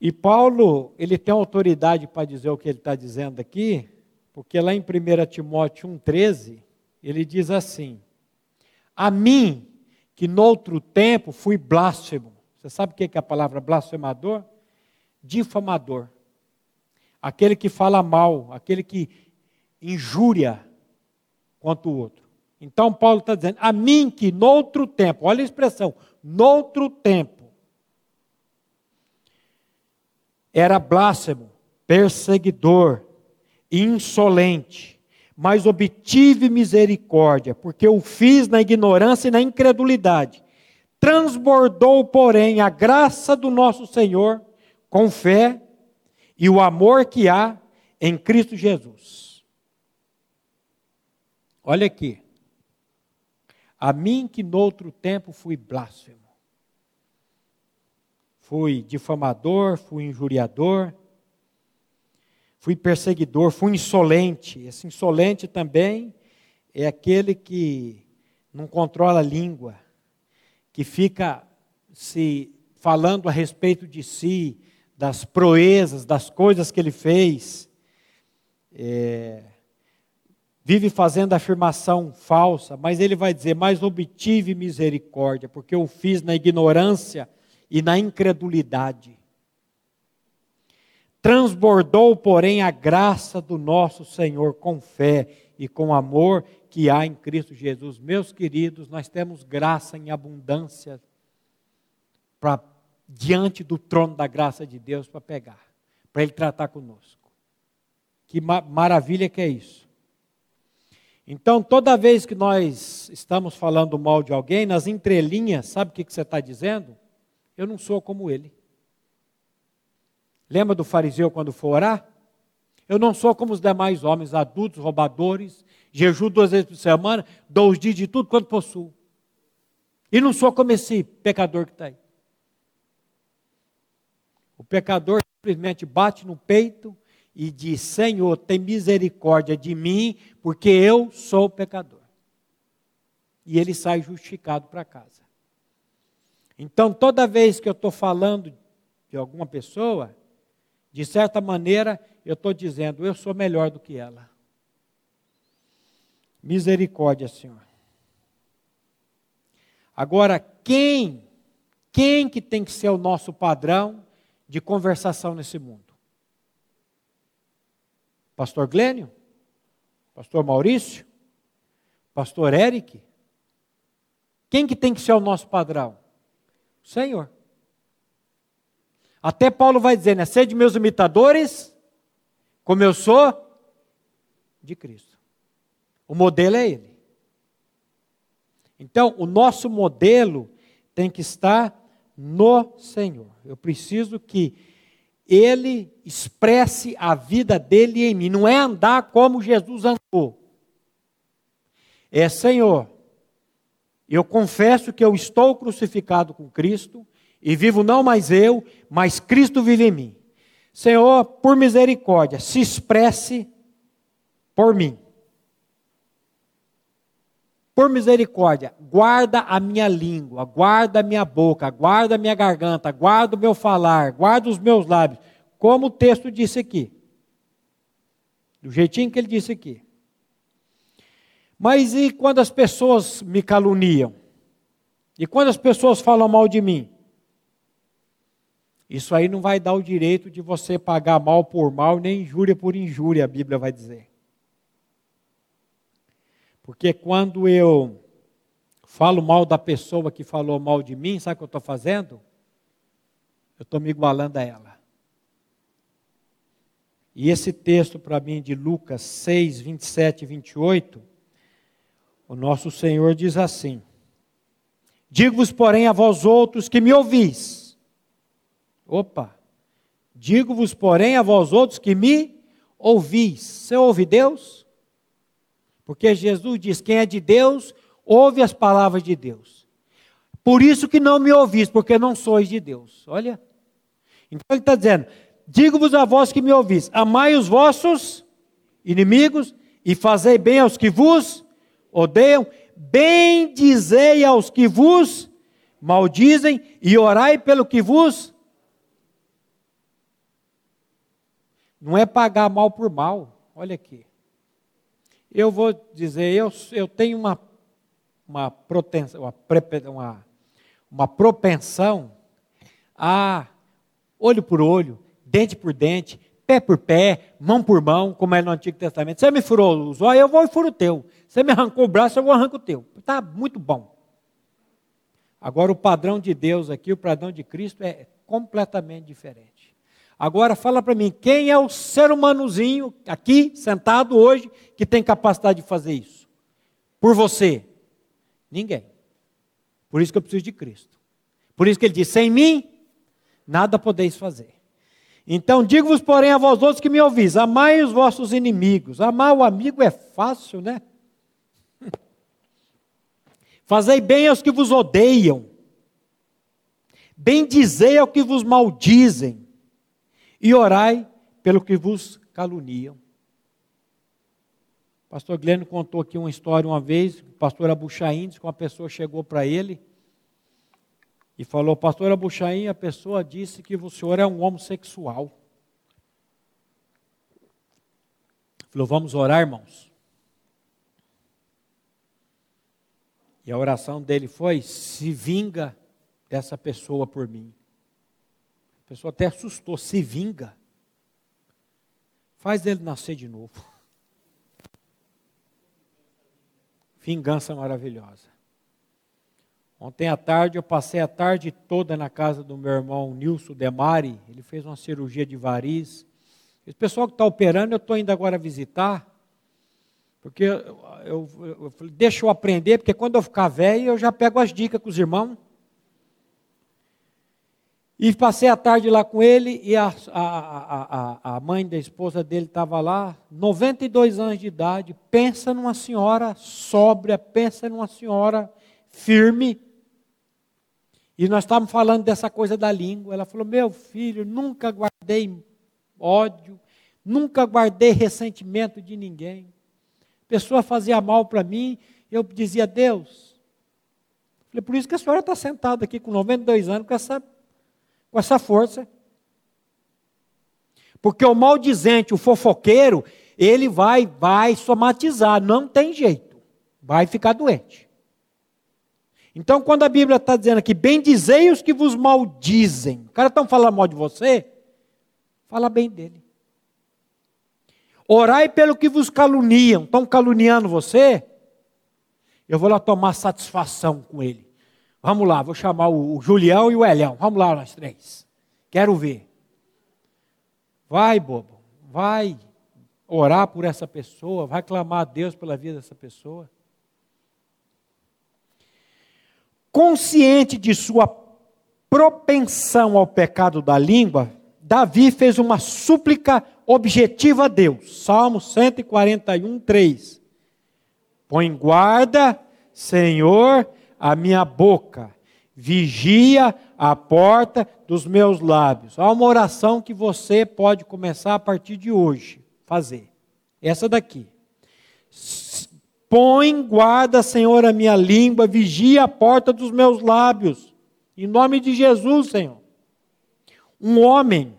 E Paulo, ele tem autoridade para dizer o que ele está dizendo aqui, porque lá em 1 Timóteo 1,13, ele diz assim: A mim, que noutro tempo fui blasfemo. Você sabe o que é a palavra blasfemador? Difamador. Aquele que fala mal, aquele que injúria contra o outro. Então Paulo está dizendo: A mim que noutro tempo, olha a expressão, noutro tempo, era blasfemo, perseguidor, insolente mas obtive misericórdia, porque o fiz na ignorância e na incredulidade. Transbordou, porém, a graça do nosso Senhor com fé e o amor que há em Cristo Jesus. Olha aqui. A mim que noutro tempo fui blasfemo, fui difamador, fui injuriador, fui perseguidor, fui insolente. Esse insolente também é aquele que não controla a língua, que fica se falando a respeito de si, das proezas, das coisas que ele fez. É, vive fazendo afirmação falsa, mas ele vai dizer: Mas obtive misericórdia, porque eu fiz na ignorância e na incredulidade. Transbordou, porém, a graça do nosso Senhor com fé e com amor que há em Cristo Jesus. Meus queridos, nós temos graça em abundância para diante do trono da graça de Deus para pegar, para Ele tratar conosco. Que ma maravilha que é isso. Então, toda vez que nós estamos falando mal de alguém, nas entrelinhas, sabe o que, que você está dizendo? Eu não sou como ele. Lembra do fariseu quando for orar? Eu não sou como os demais homens, adultos, roubadores, jejum duas vezes por semana, dou os dias de tudo quanto possuo. E não sou como esse pecador que está aí. O pecador simplesmente bate no peito e diz: Senhor, tem misericórdia de mim, porque eu sou pecador. E ele sai justificado para casa. Então, toda vez que eu estou falando de alguma pessoa, de certa maneira, eu estou dizendo, eu sou melhor do que ela. Misericórdia, Senhor. Agora, quem, quem que tem que ser o nosso padrão de conversação nesse mundo? Pastor Glênio? Pastor Maurício? Pastor Eric? Quem que tem que ser o nosso padrão? O Senhor. Até Paulo vai dizer, né? Sede meus imitadores, como eu sou de Cristo. O modelo é Ele. Então, o nosso modelo tem que estar no Senhor. Eu preciso que Ele expresse a vida dele em mim. Não é andar como Jesus andou. É, Senhor, eu confesso que eu estou crucificado com Cristo e vivo não mais eu, mas Cristo vive em mim. Senhor, por misericórdia, se expresse por mim. Por misericórdia, guarda a minha língua, guarda a minha boca, guarda a minha garganta, guarda o meu falar, guarda os meus lábios, como o texto disse aqui. Do jeitinho que ele disse aqui. Mas e quando as pessoas me caluniam? E quando as pessoas falam mal de mim? Isso aí não vai dar o direito de você pagar mal por mal, nem injúria por injúria, a Bíblia vai dizer. Porque quando eu falo mal da pessoa que falou mal de mim, sabe o que eu estou fazendo? Eu estou me igualando a ela. E esse texto para mim de Lucas 6, 27 e 28, o nosso Senhor diz assim: Digo-vos, porém, a vós outros que me ouvis, Opa! Digo-vos, porém, a vós outros que me ouvis. Você ouve Deus? Porque Jesus diz: quem é de Deus, ouve as palavras de Deus. Por isso que não me ouvis, porque não sois de Deus. Olha. Então ele está dizendo: digo-vos a vós que me ouvis, amai os vossos inimigos e fazei bem aos que vos odeiam, bendizei aos que vos maldizem e orai pelo que vos. Não é pagar mal por mal. Olha aqui. Eu vou dizer, eu, eu tenho uma, uma, uma, uma, uma propensão a olho por olho, dente por dente, pé por pé, mão por mão, como é no Antigo Testamento. Você me furou os olhos, eu vou e furo o teu. Você me arrancou o braço, eu vou arrancar o teu. Está muito bom. Agora, o padrão de Deus aqui, o padrão de Cristo é completamente diferente. Agora, fala para mim, quem é o ser humanozinho aqui, sentado hoje, que tem capacidade de fazer isso? Por você? Ninguém. Por isso que eu preciso de Cristo. Por isso que ele diz: sem mim, nada podeis fazer. Então, digo-vos, porém, a vós outros que me ouvis: amai os vossos inimigos. Amar o amigo é fácil, né? Fazei bem aos que vos odeiam. Bendizei ao que vos maldizem. E orai pelo que vos caluniam. O pastor Gleno contou aqui uma história uma vez, o pastor Abuchaim, que uma pessoa chegou para ele e falou, pastor Abuchaim, a pessoa disse que o senhor é um homossexual. Falou, vamos orar, irmãos. E a oração dele foi: se vinga dessa pessoa por mim. A pessoa até assustou: se vinga. Faz ele nascer de novo. Vingança maravilhosa. Ontem à tarde eu passei a tarde toda na casa do meu irmão Nilson Demari. Ele fez uma cirurgia de variz. Esse pessoal que está operando, eu estou indo agora visitar. Porque eu, eu, eu, deixa eu aprender, porque quando eu ficar velho, eu já pego as dicas com os irmãos. E passei a tarde lá com ele, e a, a, a, a mãe da esposa dele estava lá, 92 anos de idade. Pensa numa senhora sóbria, pensa numa senhora firme. E nós estávamos falando dessa coisa da língua. Ela falou: Meu filho, nunca guardei ódio, nunca guardei ressentimento de ninguém pessoa fazia mal para mim, eu dizia, Deus. Falei, por isso que a senhora está sentada aqui com 92 anos com essa, com essa força. Porque o maldizente, o fofoqueiro, ele vai, vai somatizar, não tem jeito, vai ficar doente. Então, quando a Bíblia está dizendo aqui, bendizei os que vos maldizem, o cara está falando mal de você, fala bem dele. Orai pelo que vos caluniam. Estão caluniando você? Eu vou lá tomar satisfação com ele. Vamos lá, vou chamar o Julião e o Elhão. Vamos lá, nós três. Quero ver. Vai, bobo. Vai orar por essa pessoa. Vai clamar a Deus pela vida dessa pessoa. Consciente de sua propensão ao pecado da língua, Davi fez uma súplica objetiva a Deus. Salmo 141, 3. Põe guarda, Senhor, a minha boca, vigia a porta dos meus lábios. Há uma oração que você pode começar a partir de hoje, fazer. Essa daqui. Põe guarda, Senhor, a minha língua, vigia a porta dos meus lábios. Em nome de Jesus, Senhor. Um homem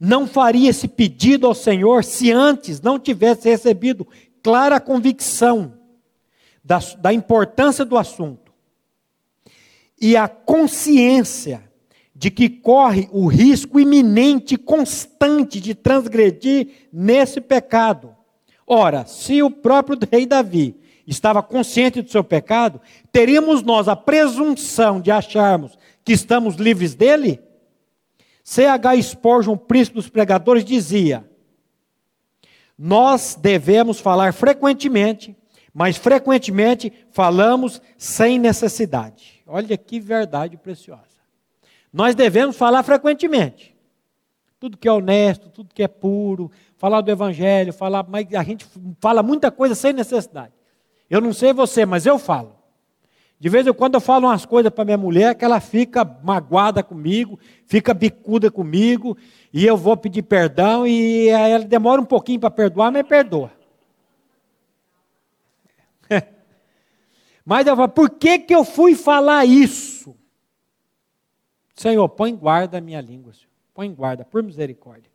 não faria esse pedido ao Senhor se antes não tivesse recebido clara convicção da, da importância do assunto e a consciência de que corre o risco iminente, constante de transgredir nesse pecado. Ora, se o próprio rei Davi estava consciente do seu pecado, teríamos nós a presunção de acharmos que estamos livres dele? C.H. Spurgeon, príncipe dos pregadores, dizia: Nós devemos falar frequentemente, mas frequentemente falamos sem necessidade. Olha que verdade preciosa. Nós devemos falar frequentemente. Tudo que é honesto, tudo que é puro, falar do Evangelho, falar, mas a gente fala muita coisa sem necessidade. Eu não sei você, mas eu falo. De vez em quando eu falo umas coisas para minha mulher que ela fica magoada comigo, fica bicuda comigo, e eu vou pedir perdão e ela demora um pouquinho para perdoar, mas perdoa. mas eu falo, por que, que eu fui falar isso? Senhor, põe guarda a minha língua, Senhor. põe guarda, por misericórdia.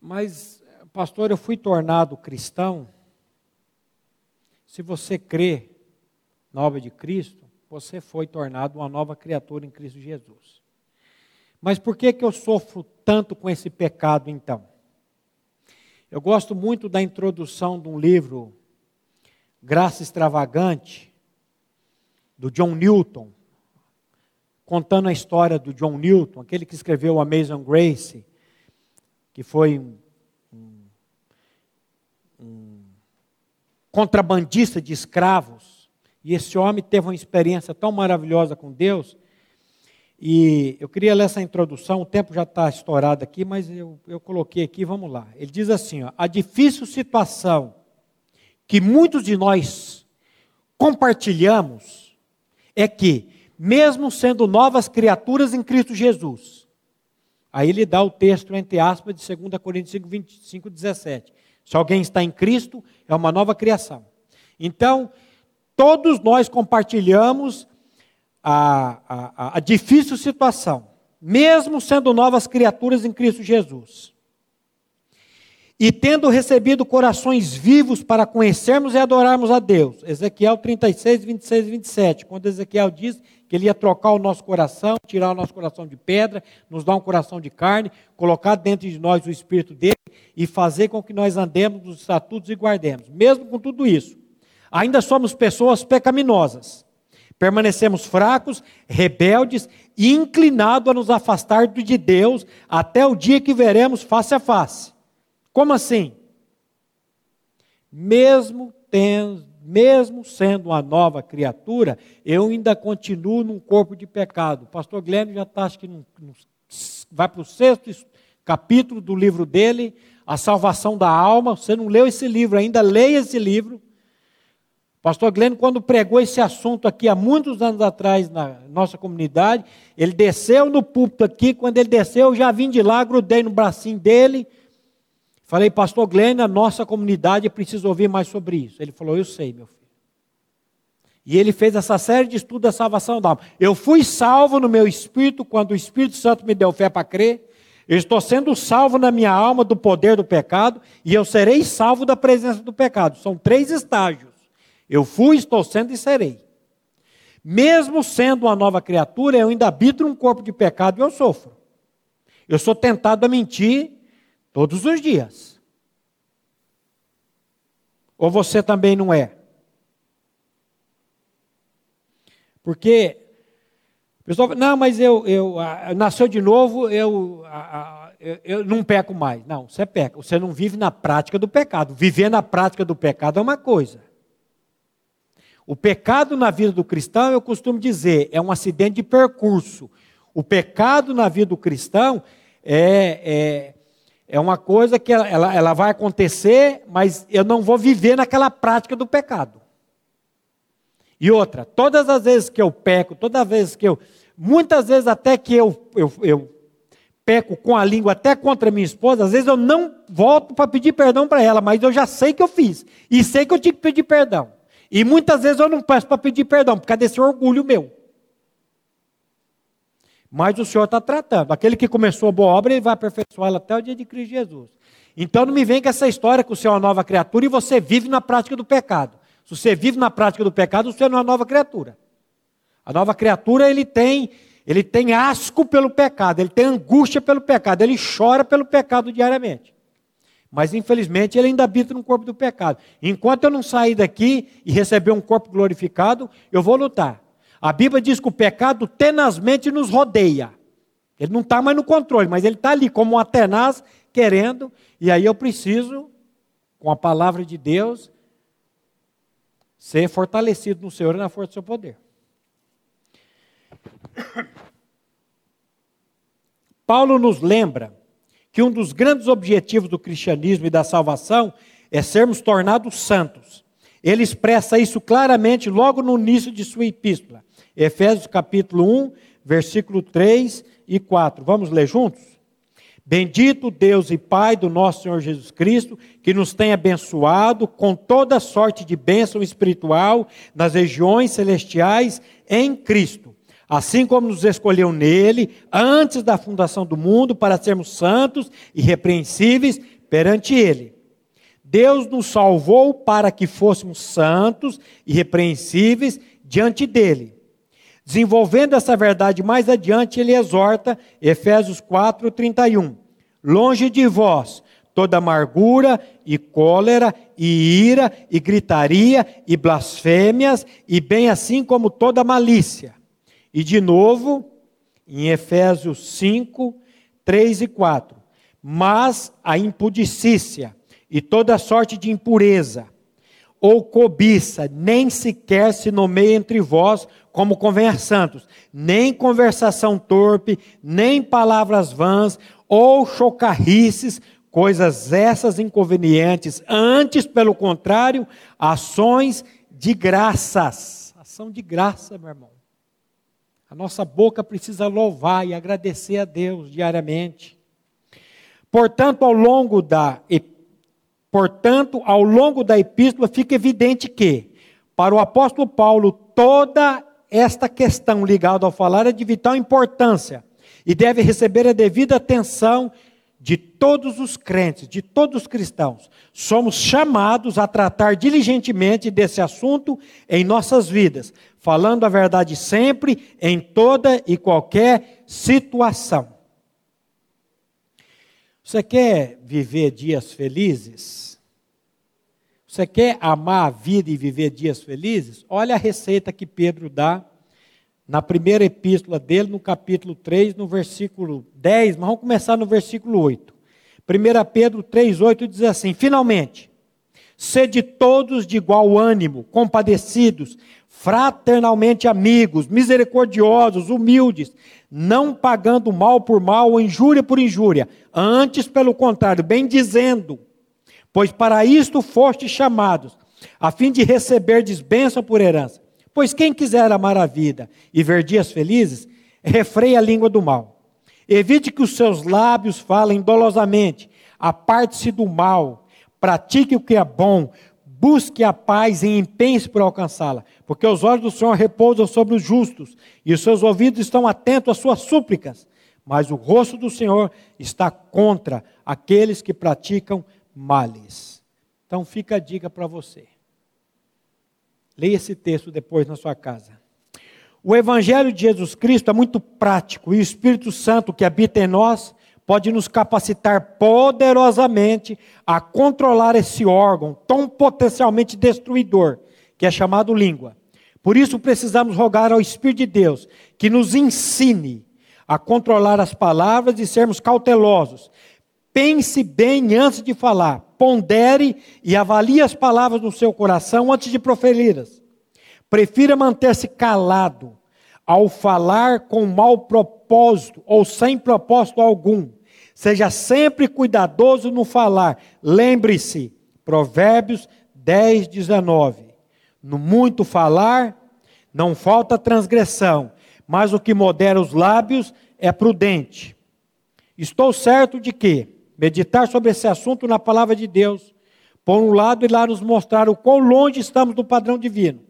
Mas, pastor, eu fui tornado cristão. Se você crê na obra de Cristo, você foi tornado uma nova criatura em Cristo Jesus. Mas por que, que eu sofro tanto com esse pecado então? Eu gosto muito da introdução de um livro, Graça Extravagante, do John Newton, contando a história do John Newton, aquele que escreveu Amazing Grace, que foi um, um, um contrabandista de escravos, e esse homem teve uma experiência tão maravilhosa com Deus. E eu queria ler essa introdução, o tempo já está estourado aqui, mas eu, eu coloquei aqui, vamos lá. Ele diz assim: ó, a difícil situação que muitos de nós compartilhamos é que, mesmo sendo novas criaturas em Cristo Jesus, Aí ele dá o texto, entre aspas, de 2 Coríntios 5, 25, 17. Se alguém está em Cristo, é uma nova criação. Então, todos nós compartilhamos a, a, a difícil situação, mesmo sendo novas criaturas em Cristo Jesus. E tendo recebido corações vivos para conhecermos e adorarmos a Deus. Ezequiel 36, 26 e 27. Quando Ezequiel diz que ele ia trocar o nosso coração, tirar o nosso coração de pedra, nos dar um coração de carne, colocar dentro de nós o Espírito dele e fazer com que nós andemos nos estatutos e guardemos. Mesmo com tudo isso, ainda somos pessoas pecaminosas. Permanecemos fracos, rebeldes e inclinados a nos afastar de Deus até o dia que veremos face a face. Como assim? Mesmo tendo, mesmo sendo uma nova criatura, eu ainda continuo num corpo de pecado. O pastor Glenn já está, acho que no, no, vai para o sexto capítulo do livro dele, A Salvação da Alma. Você não leu esse livro ainda, leia esse livro. Pastor Glenn, quando pregou esse assunto aqui há muitos anos atrás na nossa comunidade, ele desceu no púlpito aqui, quando ele desceu, eu já vim de lá, grudei no bracinho dele, Falei, pastor Glenn, a nossa comunidade precisa ouvir mais sobre isso. Ele falou, eu sei, meu filho. E ele fez essa série de estudos da salvação da alma. Eu fui salvo no meu espírito quando o Espírito Santo me deu fé para crer. Eu estou sendo salvo na minha alma do poder do pecado e eu serei salvo da presença do pecado. São três estágios. Eu fui, estou sendo e serei. Mesmo sendo uma nova criatura, eu ainda habito num corpo de pecado e eu sofro. Eu sou tentado a mentir Todos os dias. Ou você também não é? Porque pessoal não, mas eu, eu nasceu de novo, eu, eu, eu não peco mais. Não, você peca. Você não vive na prática do pecado. Viver na prática do pecado é uma coisa. O pecado na vida do cristão, eu costumo dizer, é um acidente de percurso. O pecado na vida do cristão é, é, é uma coisa que ela, ela, ela vai acontecer, mas eu não vou viver naquela prática do pecado. E outra, todas as vezes que eu peco, todas as vezes que eu. Muitas vezes até que eu, eu, eu peco com a língua até contra minha esposa, às vezes eu não volto para pedir perdão para ela, mas eu já sei que eu fiz. E sei que eu tinha que pedir perdão. E muitas vezes eu não peço para pedir perdão, por causa desse orgulho meu. Mas o Senhor está tratando. Aquele que começou a boa obra, ele vai aperfeiçoá-la até o dia de Cristo Jesus. Então não me vem com essa história que o Senhor é uma nova criatura e você vive na prática do pecado. Se você vive na prática do pecado, você não é uma nova criatura. A nova criatura, ele tem, ele tem asco pelo pecado, ele tem angústia pelo pecado, ele chora pelo pecado diariamente. Mas infelizmente ele ainda habita no corpo do pecado. Enquanto eu não sair daqui e receber um corpo glorificado, eu vou lutar. A Bíblia diz que o pecado tenazmente nos rodeia. Ele não está mais no controle, mas ele está ali como um tenaz querendo, e aí eu preciso, com a palavra de Deus, ser fortalecido no Senhor e na força do seu poder. Paulo nos lembra que um dos grandes objetivos do cristianismo e da salvação é sermos tornados santos. Ele expressa isso claramente logo no início de sua epístola. Efésios capítulo 1, versículo 3 e 4. Vamos ler juntos? Bendito Deus e Pai do nosso Senhor Jesus Cristo, que nos tem abençoado com toda sorte de bênção espiritual nas regiões celestiais em Cristo. Assim como nos escolheu nele, antes da fundação do mundo, para sermos santos e repreensíveis perante ele. Deus nos salvou para que fôssemos santos e repreensíveis diante dele. Desenvolvendo essa verdade mais adiante, ele exorta, Efésios 4, 31. Longe de vós toda amargura e cólera e ira e gritaria e blasfêmias e bem assim como toda malícia. E de novo, em Efésios 5, 3 e 4. Mas a impudicícia e toda sorte de impureza ou cobiça nem sequer se nomeia entre vós como convém a santos, nem conversação torpe, nem palavras vãs ou chocarrices, coisas essas inconvenientes, antes, pelo contrário, ações de graças. Ação de graça, meu irmão. A nossa boca precisa louvar e agradecer a Deus diariamente. Portanto, ao longo da Portanto, ao longo da epístola fica evidente que, para o apóstolo Paulo, toda esta questão ligada ao falar é de vital importância e deve receber a devida atenção de todos os crentes, de todos os cristãos. Somos chamados a tratar diligentemente desse assunto em nossas vidas, falando a verdade sempre, em toda e qualquer situação. Você quer viver dias felizes? Você quer amar a vida e viver dias felizes? Olha a receita que Pedro dá na primeira epístola dele, no capítulo 3, no versículo 10, mas vamos começar no versículo 8. 1 Pedro 3, 8 diz assim: Finalmente, sede todos de igual ânimo, compadecidos, fraternalmente amigos, misericordiosos, humildes, não pagando mal por mal ou injúria por injúria, antes, pelo contrário, bem dizendo, pois para isto foste chamados, a fim de receber bênção por herança. Pois quem quiser amar a vida e ver dias felizes, refreie a língua do mal. Evite que os seus lábios falem dolosamente, aparte-se do mal, pratique o que é bom, busque a paz e empenhe-se por alcançá-la, porque os olhos do Senhor repousam sobre os justos e os seus ouvidos estão atentos às suas súplicas, mas o rosto do Senhor está contra aqueles que praticam males. Então fica a dica para você. Leia esse texto depois na sua casa. O Evangelho de Jesus Cristo é muito prático e o Espírito Santo que habita em nós pode nos capacitar poderosamente a controlar esse órgão tão potencialmente destruidor, que é chamado língua. Por isso precisamos rogar ao Espírito de Deus que nos ensine a controlar as palavras e sermos cautelosos. Pense bem antes de falar, pondere e avalie as palavras no seu coração antes de proferi-las. Prefira manter-se calado ao falar com mau propósito ou sem propósito algum Seja sempre cuidadoso no falar. Lembre-se, Provérbios 10, 19. No muito falar, não falta transgressão, mas o que modera os lábios é prudente. Estou certo de que meditar sobre esse assunto na palavra de Deus, por um lado, irá nos mostrar o quão longe estamos do padrão divino,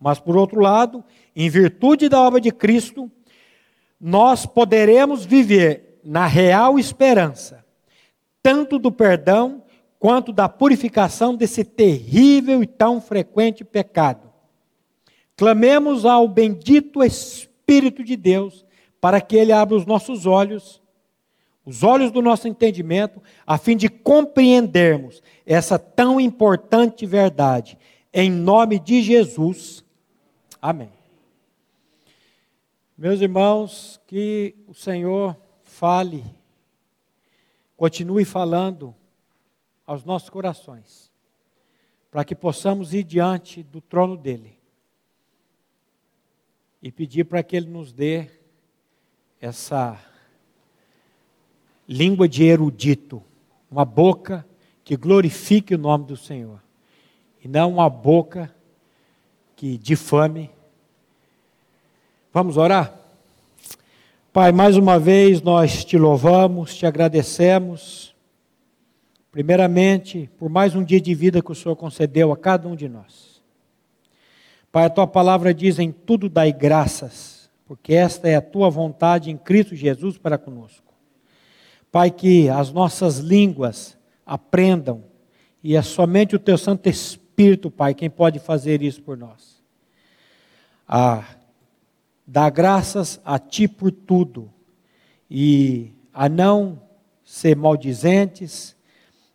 mas por outro lado, em virtude da obra de Cristo, nós poderemos viver na real esperança, tanto do perdão quanto da purificação desse terrível e tão frequente pecado. Clamemos ao bendito Espírito de Deus para que ele abra os nossos olhos, os olhos do nosso entendimento, a fim de compreendermos essa tão importante verdade. Em nome de Jesus. Amém. Meus irmãos, que o Senhor fale, continue falando aos nossos corações. para que possamos ir diante do trono dele e pedir para que ele nos dê essa língua de erudito, uma boca que glorifique o nome do Senhor, e não uma boca que difame. Vamos orar? Pai, mais uma vez nós te louvamos, te agradecemos, primeiramente por mais um dia de vida que o Senhor concedeu a cada um de nós. Pai, a tua palavra diz: em tudo dai graças, porque esta é a tua vontade em Cristo Jesus para conosco. Pai, que as nossas línguas aprendam, e é somente o teu Santo Espírito, Pai, quem pode fazer isso por nós. A dar graças a Ti por tudo, e a não ser maldizentes,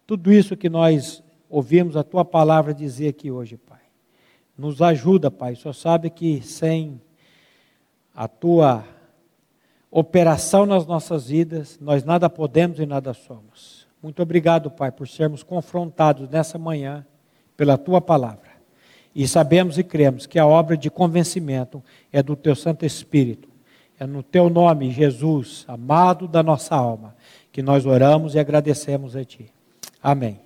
tudo isso que nós ouvimos a Tua palavra dizer aqui hoje, Pai. Nos ajuda, Pai, só sabe que sem a Tua operação nas nossas vidas, nós nada podemos e nada somos. Muito obrigado, Pai, por sermos confrontados nessa manhã pela tua palavra. E sabemos e cremos que a obra de convencimento é do teu Santo Espírito. É no teu nome, Jesus, amado da nossa alma, que nós oramos e agradecemos a ti. Amém.